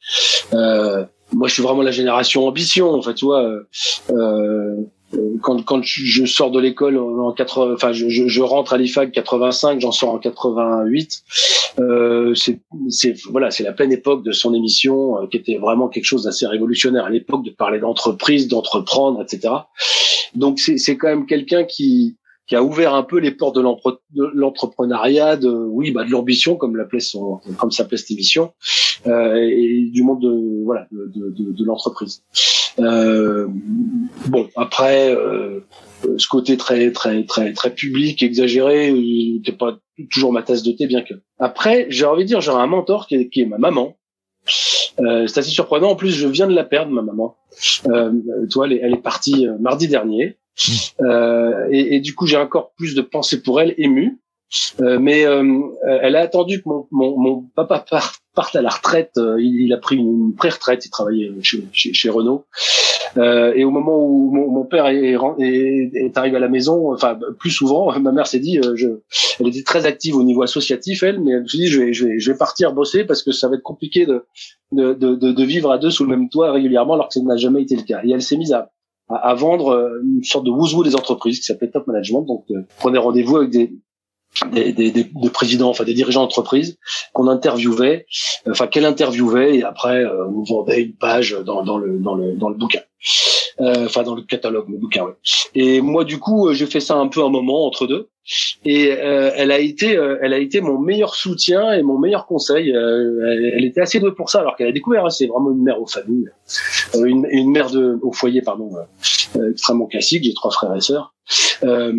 Moi je suis vraiment la génération ambition, en fait, tu vois. euh, euh, quand, quand je sors de l'école en 80, enfin je, je, rentre à l'IFAC 85, j'en sors en 88. Euh, c'est voilà, c'est la pleine époque de son émission euh, qui était vraiment quelque chose d'assez révolutionnaire à l'époque de parler d'entreprise, d'entreprendre, etc. Donc c'est quand même quelqu'un qui qui a ouvert un peu les portes de l'entrepreneuriat, de, oui, bah, de l'ambition, comme l'appelait son, comme s'appelait cette émission, euh, et du monde de, voilà, de, de, de l'entreprise. Euh, bon, après, euh, ce côté très, très, très, très public, exagéré, n'était pas toujours ma tasse de thé, bien que. Après, j'ai envie de dire, j'aurais un mentor qui est, qui est ma maman. Euh, c'est assez surprenant. En plus, je viens de la perdre, ma maman. Euh, toi, elle est, elle est partie euh, mardi dernier. Euh, et, et, du coup, j'ai encore plus de pensées pour elle, émue. Euh, mais euh, elle a attendu que mon, mon, mon papa parte à la retraite. Euh, il, il, a pris une, pré-retraite. Il travaillait chez, chez, chez Renault. et au moment où mon, mon père est, est, est, arrivé à la maison, enfin plus souvent, ma mère s'est dit, je, elle était très active au niveau associatif, elle, mais elle s'est dit, je vais, je vais, je vais partir bosser parce que ça va être compliqué de, de, de, de vivre à deux sous le même toit régulièrement, alors que ça n'a jamais été le cas. Et elle s'est mise à à, vendre une sorte de wouzou des entreprises qui s'appelait Top Management. Donc, prenez rendez-vous avec des, des, des, des, présidents, enfin des dirigeants d'entreprise qu'on interviewait, enfin qu'elle interviewait et après euh, on vendait une page dans, dans, le dans le dans le bouquin, euh, enfin dans le catalogue, le bouquin. Et moi du coup euh, j'ai fait ça un peu un moment entre deux et euh, elle a été euh, elle a été mon meilleur soutien et mon meilleur conseil. Elle, elle, était assez douée pour ça alors qu'elle a découvert. Hein, c'est vraiment une mère aux familles, une, une mère de au foyer pardon extrêmement classique. J'ai trois frères et sœurs. Euh,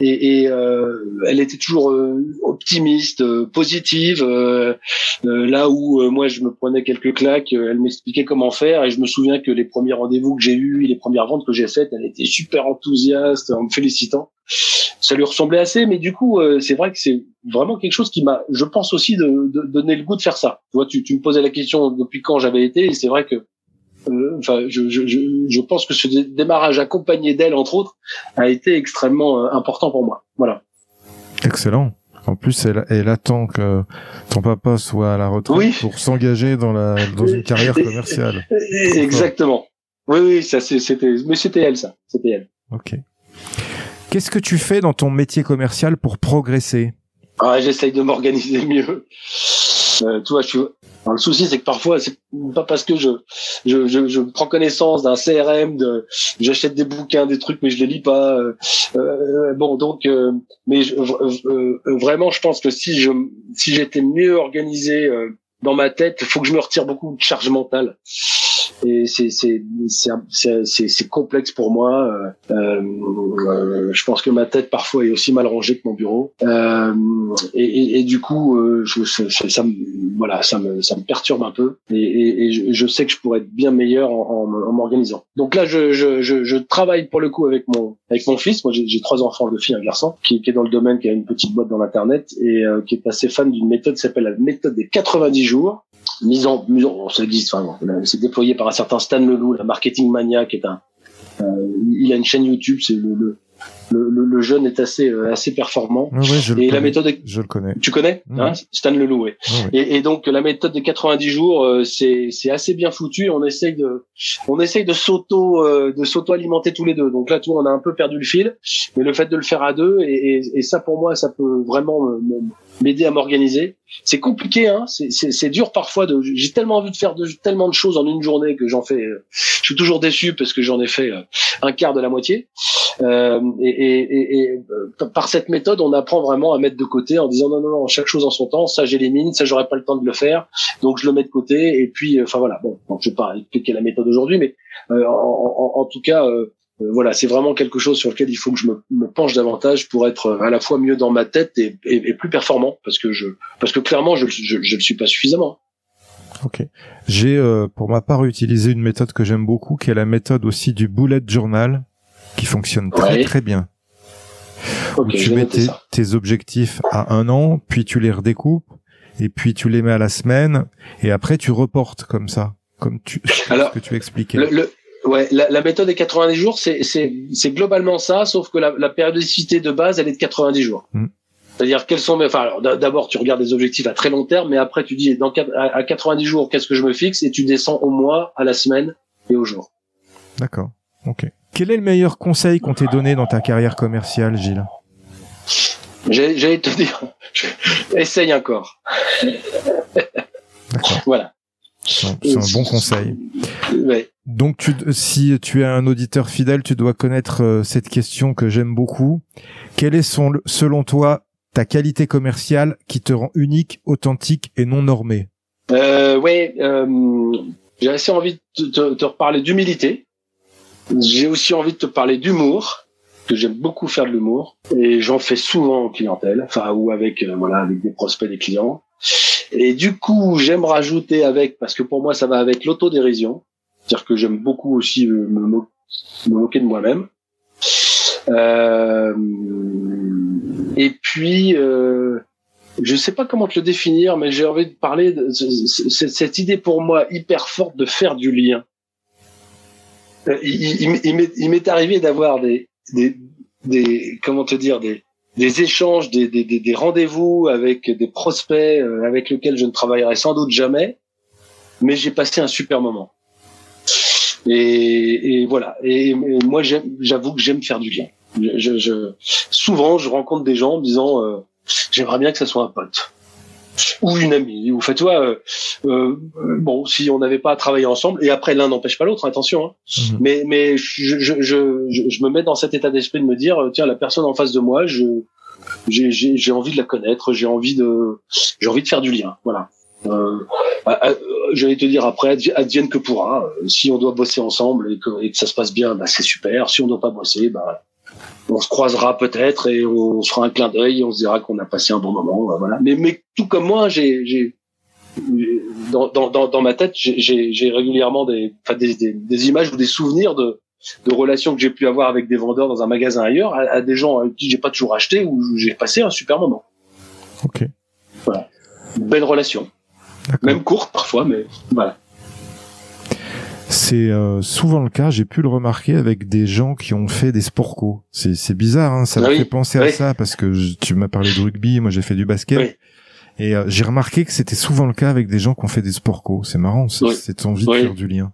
et, et euh, elle était toujours euh, optimiste, positive. là où moi je me prenais quelques claques, elle m'expliquait comment faire. Et je me souviens que les premiers rendez-vous que j'ai eus, les premières ventes que j'ai faites, elle était super enthousiaste en me félicitant. Ça lui ressemblait assez, mais du coup, c'est vrai que c'est vraiment quelque chose qui m'a, je pense aussi, de, de, donner le goût de faire ça. Tu vois, tu, tu me posais la question depuis quand j'avais été, et c'est vrai que euh, enfin, je, je, je, pense que ce démarrage accompagné d'elle, entre autres, a été extrêmement euh, important pour moi. Voilà. Excellent. En plus, elle, elle, attend que ton papa soit à la retraite pour s'engager dans, la, dans une carrière commerciale. Exactement. Oui, oui, ça c'était, mais c'était elle, ça. C'était elle. Ok. Qu'est-ce que tu fais dans ton métier commercial pour progresser? Ah, J'essaye de m'organiser mieux. Euh, je le souci, c'est que parfois, c'est pas parce que je, je, je, je prends connaissance d'un CRM, de, j'achète des bouquins, des trucs, mais je les lis pas. Euh, euh bon, donc, euh, mais je, euh, vraiment, je pense que si je, si j'étais mieux organisé dans ma tête, il faut que je me retire beaucoup de charge mentale et c'est c'est complexe pour moi. Euh, euh, je pense que ma tête parfois est aussi mal rangée que mon bureau. Euh, et, et, et, du coup, euh, je, ça me voilà, ça me ça me perturbe un peu. Et, et je, je, sais que je pourrais être bien meilleur en, en, m'organisant. Donc là, je, je, je, travaille pour le coup avec mon avec mon fils. Moi, j'ai trois enfants, deux filles, un garçon, qui, qui, est dans le domaine, qui a une petite boîte dans l'internet et euh, qui est assez fan d'une méthode qui s'appelle la méthode des 90 jours mise en, dit, enfin, c'est déployé par un certain Stan Leloup, la marketing mania, qui est un, euh, il a une chaîne YouTube, c'est le, le le, le, jeune est assez euh, assez performant. je et la méthode, je le connais. Tu connais hein Stan Leloup, oui. Et, et, donc la méthode de 90 jours, euh, c'est c'est assez bien foutu. On essaye de on essaye de s'auto euh, de s'auto alimenter tous les deux. Donc là, toi, on a un peu perdu le fil, mais le fait de le faire à deux et, et, et ça pour moi, ça peut vraiment m'aider à m'organiser. C'est compliqué, hein. C'est dur parfois. De, j'ai tellement envie de faire de, tellement de choses en une journée que j'en fais. je suis toujours déçu parce que j'en ai fait un quart de la moitié. Euh, et, et, et, euh, par cette méthode, on apprend vraiment à mettre de côté en disant non, non, non, chaque chose en son temps. Ça, j'élimine. Ça, j'aurais pas le temps de le faire. Donc, je le mets de côté. Et puis, euh, enfin voilà. Bon, donc, je vais pas expliquer la méthode aujourd'hui, mais euh, en, en, tout cas, euh, voilà, c'est vraiment quelque chose sur lequel il faut que je me, penche davantage pour être à la fois mieux dans ma tête et, plus performant, parce que je, parce que clairement, je, je, le suis pas suffisamment. Ok. J'ai pour ma part utilisé une méthode que j'aime beaucoup, qui est la méthode aussi du bullet journal, qui fonctionne très très bien tu mets tes, objectifs à un an, puis tu les redécoupes, et puis tu les mets à la semaine, et après tu reportes comme ça, comme tu, Alors, ce que tu expliquais. Le, ouais, la, méthode des 90 jours, c'est, globalement ça, sauf que la, la, périodicité de base, elle est de 90 jours. Hmm. C'est-à-dire quels sont mes, enfin, d'abord tu regardes des objectifs à très long terme, mais après tu dis dans à 90 jours qu'est-ce que je me fixe et tu descends au mois, à la semaine et au jour. D'accord. Ok. Quel est le meilleur conseil qu'on t'ait donné dans ta carrière commerciale, Gilles J'allais te dire, essaye encore. voilà. C'est un, bon conseil. Donc, tu, si tu es un auditeur fidèle, tu dois connaître euh, cette question que j'aime beaucoup. Quelle est son, selon toi ta qualité commerciale qui te rend unique, authentique et non normée? Euh, Oui, euh, j'ai assez envie de te, te reparler d'humilité. J'ai aussi envie de te parler d'humour que j'aime beaucoup faire de l'humour et j'en fais souvent en clientèle, enfin ou avec euh, voilà avec des prospects, des clients. Et du coup, j'aime rajouter avec parce que pour moi ça va avec l'autodérision, c'est-à-dire que j'aime beaucoup aussi me, me, moquer de moi-même. Euh, et puis, euh, je sais pas comment te le définir, mais j'ai envie de parler de cette idée pour moi hyper forte de faire du lien. Euh, il, m'est arrivé d'avoir des, des, des comment te dire des échanges, des, des, des rendez-vous avec des prospects euh, avec lesquels je ne travaillerai sans doute jamais, mais j'ai passé un super moment. Et, et voilà. Et, moi, j'avoue que j'aime faire du lien. Je, je, souvent, je rencontre des gens en me disant euh, j'aimerais bien que ça soit un pote ou une amie ou fait toi euh, euh, bon si on n'avait pas travaillé ensemble et après l'un n'empêche pas l'autre attention hein. Mhm. mais mais je, je, je, je, me mets dans cet état d'esprit de me dire tiens la personne en face de moi je j'ai envie de la connaître j'ai envie de j'ai envie de faire du lien voilà euh, j'allais te dire après advienne que pourra si on doit bosser ensemble et que, et que ça se passe bien bah c'est super si on doit pas bosser bah on se croisera peut-être et on se fera un clin d'œil et on se dira qu'on a passé un bon moment. Voilà. Mais, mais tout comme moi, j'ai, dans, dans, dans, ma tête, j'ai, régulièrement des, des, des, des, images ou des souvenirs de, de relations que j'ai pu avoir avec des vendeurs dans un magasin ailleurs, à, des gens avec qui j'ai pas toujours acheté ou j'ai passé un super moment. Ok. Voilà. belle relation. Même courte parfois, mais voilà. C'est euh, souvent le cas, j'ai pu le remarquer avec des gens qui ont fait des sport co. C'est bizarre, hein, ça me fait penser à ça parce que tu m'as parlé de rugby, moi j'ai fait du basket. Et euh, j'ai remarqué que c'était souvent le cas avec des gens qui ont fait des sport co. C'est marrant, cette envie de faire du lien.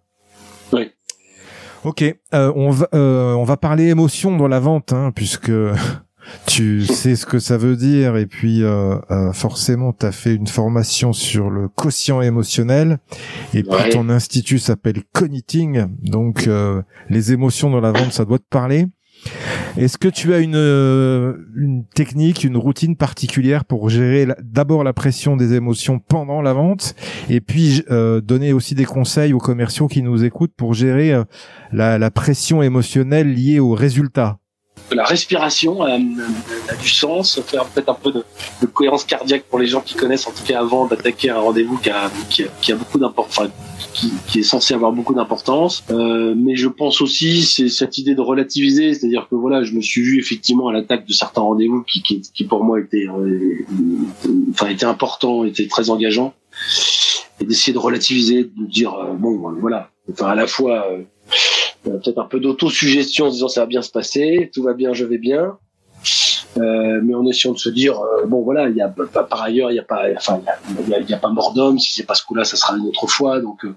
Oui. Ok, euh, on va on va parler émotion dans la vente, hein, puisque tu sais ce que ça veut dire et puis euh, euh, forcément tu as fait une formation sur le quotient émotionnel et puis ton institut s'appelle Cogniting. Donc euh, les émotions dans la vente ça doit te parler. Est-ce que tu as une une technique, une routine particulière pour gérer d'abord la pression des émotions pendant la vente et puis donner aussi des conseils aux commerciaux qui nous écoutent pour gérer la, la pression émotionnelle liée aux résultats la respiration a, du sens, faire peut-être un peu de, cohérence cardiaque pour les gens qui connaissent, en tout cas avant d'attaquer un rendez-vous qui a, qui a, beaucoup d'importance, qui, est censé avoir beaucoup d'importance. Euh, mais je pense aussi c'est cette idée de relativiser, c'est-à-dire que voilà, je me suis vu effectivement à l'attaque de certains rendez-vous qui, qui, pour moi étaient, euh, enfin étaient importants, étaient très engageants, et d'essayer de relativiser, de dire euh, bon voilà, enfin à la fois euh, peut-être un peu d'auto-suggestion en se disant ça va bien se passer, tout va bien, je vais bien. Euh, mais en essayant de se dire euh, bon voilà il y a par ailleurs il y a pas enfin il y a, pas mort d'homme. Si c'est pas ce coup-là ça sera une autre fois. Donc euh,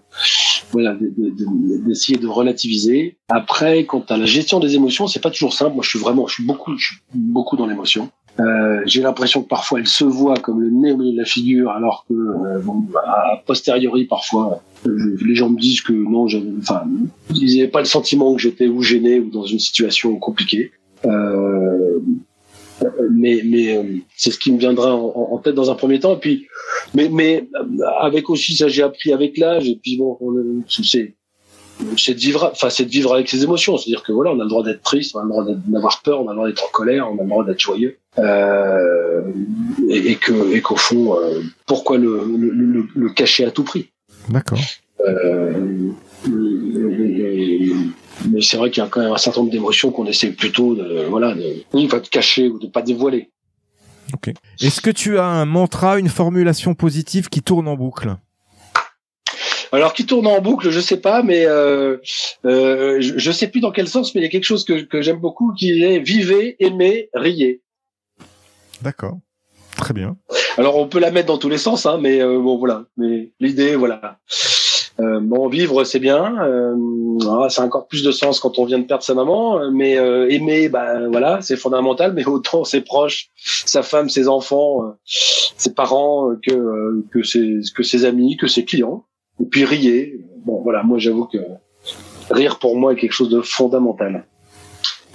voilà d'essayer de, de, relativiser. Après quant à la gestion des émotions c'est pas toujours simple. Moi je suis vraiment je suis beaucoup je suis beaucoup dans l'émotion euh, j'ai l'impression que parfois elle se voit comme le nez au milieu de la figure, alors que euh, bon, a posteriori parfois les gens me disent que non, enfin, ils n'avaient pas le sentiment que j'étais ou gêné ou dans une situation compliquée. Euh, mais mais euh, c'est ce qui me viendra en, en, tête dans un premier temps. Et puis, mais mais avec aussi ça, j'ai appris avec l'âge. Et puis bon, c'est c'est de vivre, enfin, c'est de vivre avec ses émotions. C'est-à-dire que voilà, on a le droit d'être triste, on a le droit d'avoir peur, on a le droit d'être en colère, on a le droit d'être joyeux. Euh, et, et, que, et qu'au fond, euh, pourquoi le, le, le, cacher à tout prix D'accord. Euh, mais c'est vrai qu'il y a quand même un certain nombre d'émotions qu'on essaie plutôt de, voilà, de, de cacher ou de pas dévoiler. Ok. Est-ce que tu as un mantra, une formulation positive qui tourne en boucle? Alors qui tourne en boucle, je sais pas, mais euh, euh, je, sais plus dans quel sens, mais il y a quelque chose que, que j'aime beaucoup qui est vivez, aimez, riez. D'accord, très bien. Alors on peut la mettre dans tous les sens, hein, mais euh, bon voilà. Mais l'idée, voilà. Euh, bon, vivre, c'est bien. Euh, ah, ça a encore plus de sens quand on vient de perdre sa maman. Mais euh, aimer, bah voilà, c'est fondamental. Mais autant ses proches, sa femme, ses enfants, ses parents, que que ses que ses amis, que ses clients. Et puis rier. Bon, voilà, moi j'avoue que rire pour moi est quelque chose de fondamental.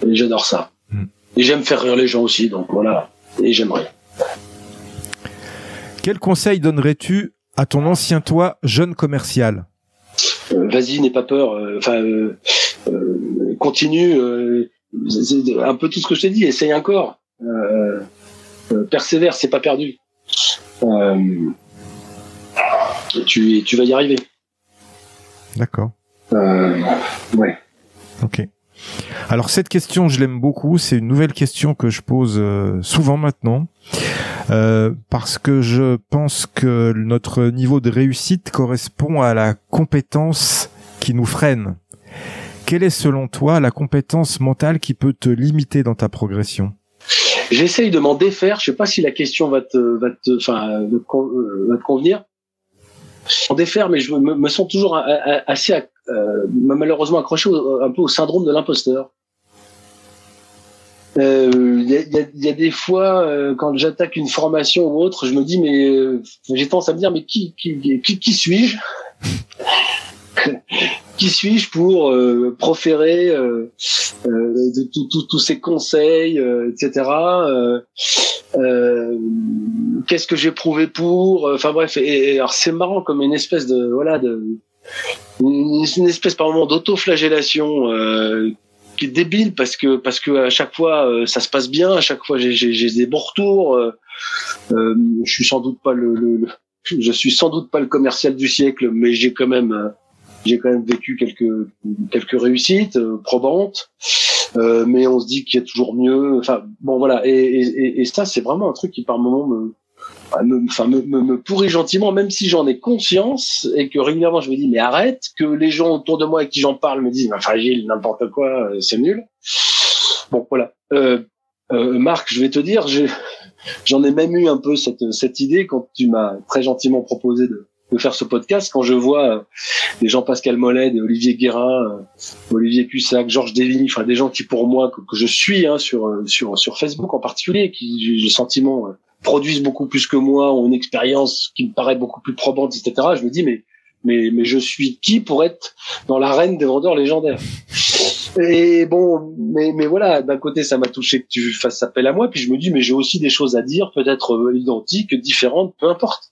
Et j'adore ça. Hmm. Et j'aime faire rire les gens aussi. Donc voilà. Et j'aimerais. Quel conseil donnerais-tu à ton ancien toi jeune commercial? Euh, vas-y, n'aie pas peur. Euh, enfin, euh, continue. un peu tout ce que je t'ai dit. Essaye encore. persévère, c'est pas perdu. tu, tu vas y arriver. D'accord. ouais. Ok. Alors cette question, je l'aime beaucoup. C'est une nouvelle question que je pose souvent maintenant. Euh, parce que je pense que notre niveau de réussite correspond à la compétence qui nous freine. Quelle est selon toi la compétence mentale qui peut te limiter dans ta progression? J'essaye de m'en défaire. Je sais pas si la question va te, va te, enfin, va convenir. En défaire, mais je me, sens toujours assez, euh, malheureusement accroché un peu au syndrome de l'imposteur. Il euh, y, a, y, a, des fois euh, quand j'attaque une formation ou autre, je me dis mais euh, j'ai tendance à me dire mais qui qui, qui, suis-je Qui suis-je pour proférer de tous ces conseils, etc. Qu'est-ce que j'ai prouvé pour Enfin bref, et, alors c'est marrant comme une espèce de voilà de une, une espèce par moment d'autoflagellation qui est débile parce que parce que à chaque fois euh, ça se passe bien, à chaque fois j'ai des bons retours. Euh, euh, je suis sans doute pas le, le, je suis sans doute pas le commercial du siècle, mais j'ai quand même j'ai quand même vécu quelques quelques réussites probantes. mais on se dit qu'il y a toujours mieux. Enfin bon voilà et, et, et ça c'est vraiment un truc qui par moment me me, enfin, me, me, pourrit gentiment, même si j'en ai conscience et que régulièrement je me dis mais arrête, que les gens autour de moi avec qui j'en parle me disent fragile, n'importe quoi, euh, c'est nul. Bon voilà. Euh, euh, Marc, je vais te dire, j'en ai même eu un peu cette, cette idée quand tu m'as très gentiment proposé de, de faire ce podcast. Quand je vois euh, des Jean-Pascal Mollet, des Olivier Guérin, Olivier Cussac, Georges Devigny, enfin des gens qui pour moi que, que je suis hein, sur sur sur Facebook en particulier, qui j'ai le sentiment produisent beaucoup plus que moi, ont une expérience qui me paraît beaucoup plus probante, etc. Je me dis mais mais mais je suis qui pour être dans l'arène des vendeurs légendaires? Et bon, mais mais voilà, d'un côté ça m'a touché que tu fasses appel à moi, puis je me dis mais j'ai aussi des choses à dire, peut-être euh, identiques, différentes, peu importe.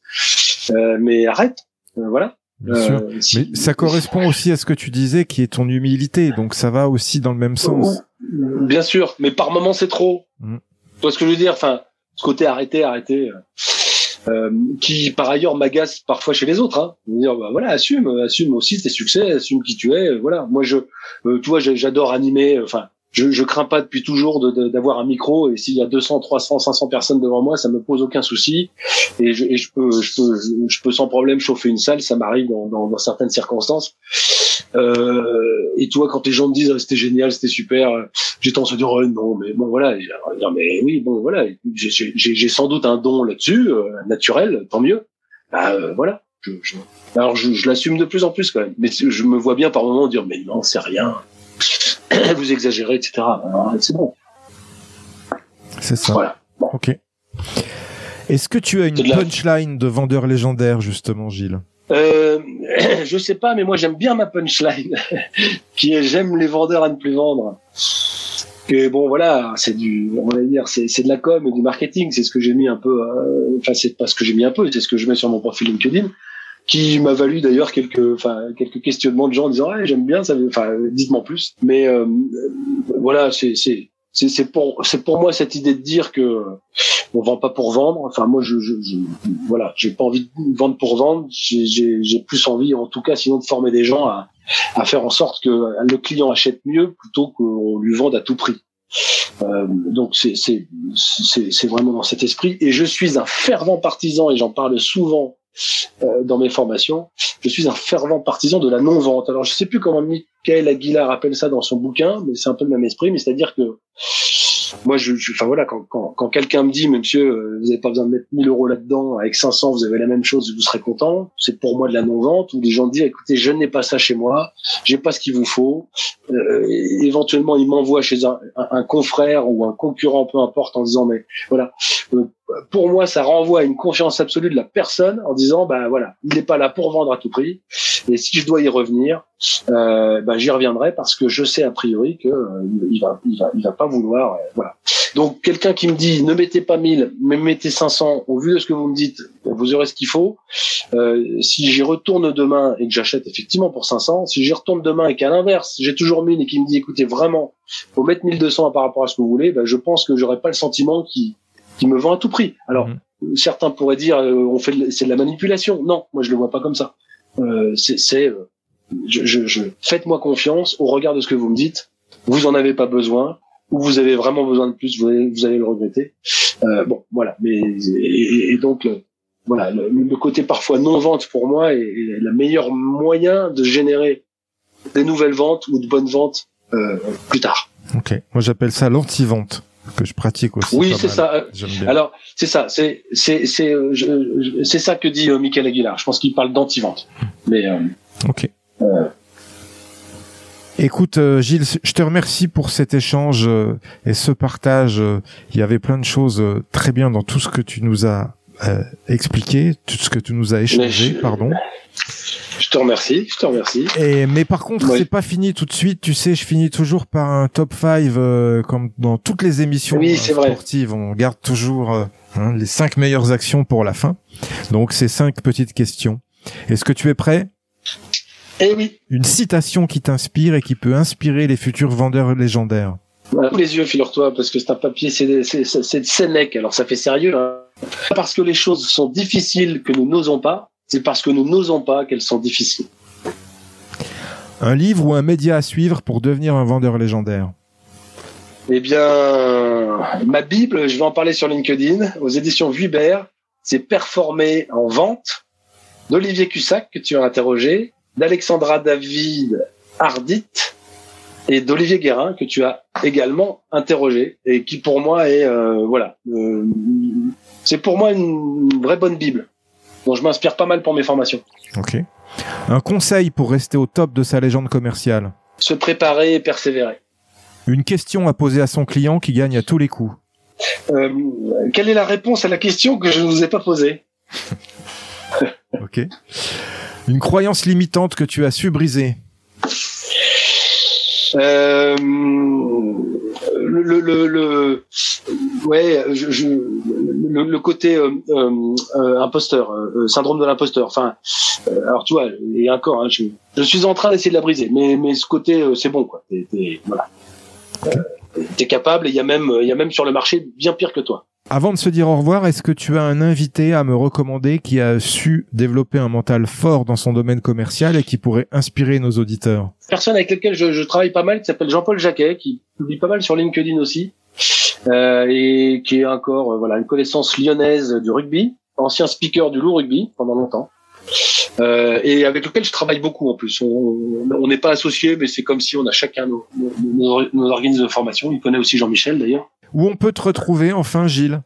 Euh, mais arrête, euh, voilà. Bien sûr. Euh, mais ça correspond aussi à ce que tu disais, qui est ton humilité, donc ça va aussi dans le même sens. Bien sûr, mais par moments c'est trop. Mm. Tu vois ce que je veux dire? Enfin, ce côté arrêté, arrêté, euh, euh, qui par ailleurs m'agace parfois chez les autres. Hein. Dire bah, voilà, assume, assume aussi tes succès, assume qui tu es. Voilà, moi je, euh, j'adore animer. Enfin, je, je crains pas depuis toujours d'avoir un micro et s'il y a 200, 300, 500 personnes devant moi, ça me pose aucun souci et je, peux, je peux, je, peux sans problème chauffer une salle, ça m'arrive dans, certaines circonstances. Euh, et toi, quand les gens me disent ah, c'était génial, c'était super, j'ai tendance à dire oh, non, mais bon voilà, mais oui, bon voilà, j'ai sans doute un don là-dessus, euh, naturel, tant mieux. Bah, euh, voilà. Je, je, alors je, je l'assume de plus en plus quand même, mais je me vois bien par moments dire mais non, c'est rien vous exagérez, etc. C'est bon. C'est ça. Voilà. Ok. Est-ce que tu as une punchline de vendeur légendaire justement, Gilles? Euh, je sais pas, mais moi j'aime bien ma punchline, qui est j'aime les vendeurs à ne plus vendre. Que bon voilà, c'est du, on va dire, c'est, de la com et du marketing, c'est ce que j'ai mis un peu, euh, enfin c'est pas ce que j'ai mis un peu, c'est ce que je mets sur mon profil LinkedIn qui m'a valu d'ailleurs quelques, enfin quelques questionnements de gens en disant j'aime bien ça, enfin dites-moi plus. Mais euh, voilà, c'est c'est c'est pour c'est pour moi cette idée de dire que on vend pas pour vendre. Enfin moi je, je, je voilà, j'ai pas envie de vendre pour vendre. J'ai plus envie en tout cas sinon de former des gens à à faire en sorte que le client achète mieux plutôt qu'on lui vende à tout prix. Euh, donc c'est c'est c'est vraiment dans cet esprit et je suis un fervent partisan et j'en parle souvent euh, dans mes formations. Je suis un fervent partisan de la non-vente. Alors, je sais plus comment Michael Aguilar appelle ça dans son bouquin, mais c'est un peu le même esprit, mais c'est-à-dire que moi, je, enfin voilà, quand, quand, quand quelqu'un me dit, monsieur, euh, vous n'avez pas besoin de mettre 1000 euros là-dedans, avec 500, vous avez la même chose, vous serez content. C'est pour moi de la non-vente. Ou des gens disent, écoutez, je n'ai pas ça chez moi, j'ai pas ce qu'il vous faut. Euh, éventuellement, il m'envoie chez un, un, confrère ou un concurrent, peu importe, en disant, mais voilà. Euh, pour moi, ça renvoie à une confiance absolue de la personne en disant, bah voilà, il n'est pas là pour vendre à tout prix. Et si je dois y revenir, euh, bah, j'y reviendrai parce que je sais a priori que euh, il va, il va, il va pas vouloir. Euh, voilà. Donc quelqu'un qui me dit, ne mettez pas 1000, mais mettez 500. Au vu de ce que vous me dites, vous aurez ce qu'il faut. Euh, si j'y retourne demain et que j'achète effectivement pour 500, si j'y retourne demain et qu'à l'inverse, j'ai toujours 1000 et qui me dit, écoutez, vraiment, faut mettre 1200 par rapport à ce que vous voulez, bah, je pense que j'aurais pas le sentiment qui qui me vend à tout prix. Alors, mhm. certains pourraient dire, euh, on fait, c'est de la manipulation. Non, moi je le vois pas comme ça. Euh, c'est, euh, je, je, je faites-moi confiance au regard de ce que vous me dites. Vous en avez pas besoin ou vous avez vraiment besoin de plus, vous allez, vous allez le regretter. Euh, bon, voilà. Mais et, et donc voilà, le, côté parfois non vente pour moi est, est le meilleur moyen de générer des nouvelles ventes ou de bonnes ventes euh, plus tard. Ok, moi j'appelle ça l'anti-vente que je pratique aussi. Oui, c'est ça. Alors, c'est ça. C'est c'est c'est euh, c'est ça que dit euh, Michael Aguilar. Je pense qu'il parle d'anti-vente. Mais euh, ok. Écoute, Gilles, je te remercie pour cet échange et ce partage. Il y avait plein de choses très bien dans tout ce que tu nous as expliqué, tout ce que tu nous as échangé, pardon. Je te remercie, je te remercie. Et mais par contre, c'est pas fini tout de suite. Tu sais, je finis toujours par un top 5 euh, comme dans toutes les émissions oui, euh, sportives. On garde toujours euh, hein, les cinq meilleures actions pour la fin. Donc, c'est cinq petites questions. Est-ce que tu es prêt? Eh oui. Une citation qui t'inspire et qui peut inspirer les futurs vendeurs légendaires. Tous les yeux, figure-toi, parce que c'est un papier, c'est de Sénèque. Alors, ça fait sérieux. Hein. Parce que les choses sont difficiles que nous n'osons pas, c'est parce que nous n'osons pas qu'elles sont difficiles. Un livre ou un média à suivre pour devenir un vendeur légendaire Eh bien, ma Bible, je vais en parler sur LinkedIn, aux éditions Vuibert, c'est Performer en vente. d'Olivier Cussac, que tu as interrogé, d'Alexandra David Ardit et d'Olivier Guérin, que tu as également interrogé, et qui pour moi est, euh, voilà, euh, c'est pour moi une vraie bonne Bible dont je m'inspire pas mal pour mes formations. Ok. Un conseil pour rester au top de sa légende commerciale Se préparer et persévérer. Une question à poser à son client qui gagne à tous les coups. Euh, quelle est la réponse à la question que je ne vous ai pas posée? Ok. Une croyance limitante que tu as su briser. Euh, le, le, le, ouais, je, je, le, côté euh, euh, euh imposteur, euh, syndrome de l'imposteur. Enfin, alors tu vois, et encore, hein, je, je, suis en train d'essayer de la briser, mais, mais ce côté, c'est bon, quoi. T'es, t'es, voilà. t'es capable, et il y a même, il y a même sur le marché bien pire que toi. Avant de se dire au revoir, est-ce que tu as un invité à me recommander qui a su développer un mental fort dans son domaine commercial et qui pourrait inspirer nos auditeurs? Personne avec lequel je, je travaille pas mal, qui s'appelle Jean-Paul Jacquet, qui publie pas mal sur LinkedIn aussi, euh, et qui est encore euh, voilà une connaissance lyonnaise du rugby, ancien speaker du loup rugby pendant longtemps. Euh, et avec lequel je travaille beaucoup en plus. On n'est pas associés, mais c'est comme si on a chacun nos, nos, nos organismes de formation. Il connaît aussi Jean-Michel d'ailleurs. Où on peut te retrouver enfin, Gilles?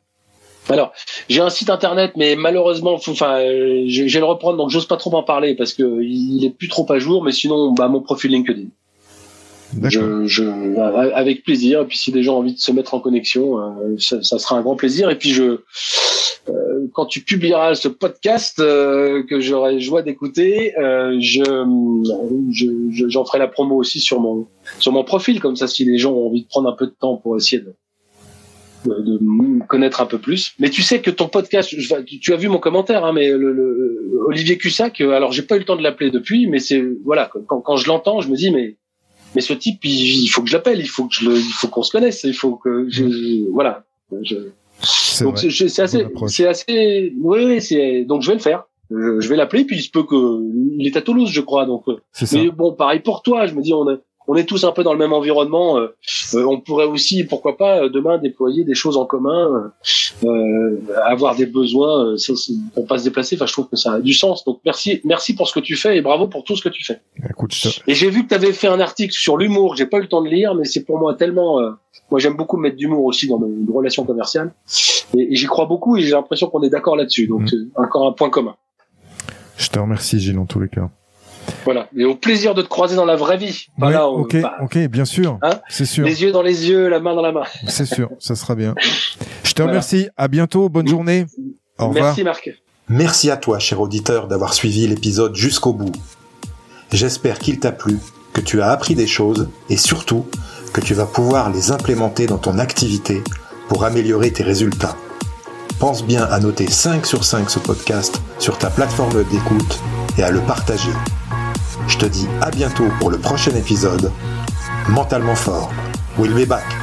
Alors, j'ai un site internet, mais malheureusement, enfin, euh, je, vais le reprendre, donc j'ose pas trop en parler parce que il est plus trop à jour. Mais sinon, bah, mon profil LinkedIn. Je, je, avec plaisir. Et puis, si des gens ont envie de se mettre en connexion, euh, ça, ça, sera un grand plaisir. Et puis, je, euh, quand tu publieras ce podcast euh, que j'aurai joie d'écouter, je, j'en ferai la promo aussi sur mon, sur mon profil. Comme ça, si les gens ont envie de prendre un peu de temps pour essayer de de, me connaître un peu plus. Mais tu sais que ton podcast, tu as vu mon commentaire, hein, mais le, Olivier Cussac, alors j'ai pas eu le temps de l'appeler depuis, mais c'est voilà, quand, quand je l'entends, je me dis mais mais ce type, il, faut que je l'appelle, il faut que je le, il faut qu'on se connaisse, il faut que je, voilà. Je, donc c'est assez, c'est assez, oui, oui c'est donc je vais le faire. Je, vais l'appeler, puis il se peut que il est à Toulouse, je crois. Donc, mais bon, pareil pour toi. Je me dis, on a, on est tous un peu dans le même environnement. Euh, euh, on pourrait aussi, pourquoi pas, demain déployer des choses en commun, avoir des besoins pour pas se déplacer. Enfin, je trouve que ça a du sens. Donc merci, merci pour ce que tu fais et bravo pour tout ce que tu fais. Écoute, Et j'ai vu que tu avais fait un article sur l'humour. J'ai pas eu le temps de lire, mais c'est pour moi tellement. moi, j'aime beaucoup mettre d'humour aussi dans mes relations commerciales, et, j'y crois beaucoup. Et j'ai l'impression qu'on est d'accord là-dessus. Donc mm. encore un point commun. Je te remercie, Gilles, en tous les cas. Voilà. Et au plaisir de te croiser dans la vraie vie. Voilà, ok, ok, bien sûr. Hein c'est sûr. Les yeux dans les yeux, la main dans la main. C'est sûr, ça sera bien. Je te remercie. À bientôt. Bonne journée. Au revoir. Merci, Marc. Merci à toi, cher auditeur, d'avoir suivi l'épisode jusqu'au bout. J'espère qu'il t'a plu, que tu as appris des choses et surtout que tu vas pouvoir les implémenter dans ton activité pour améliorer tes résultats. Pense bien à noter 5 sur 5 ce podcast sur ta plateforme d'écoute et à le partager. Je te dis à bientôt pour le prochain épisode. Mentalement fort. We'll be back.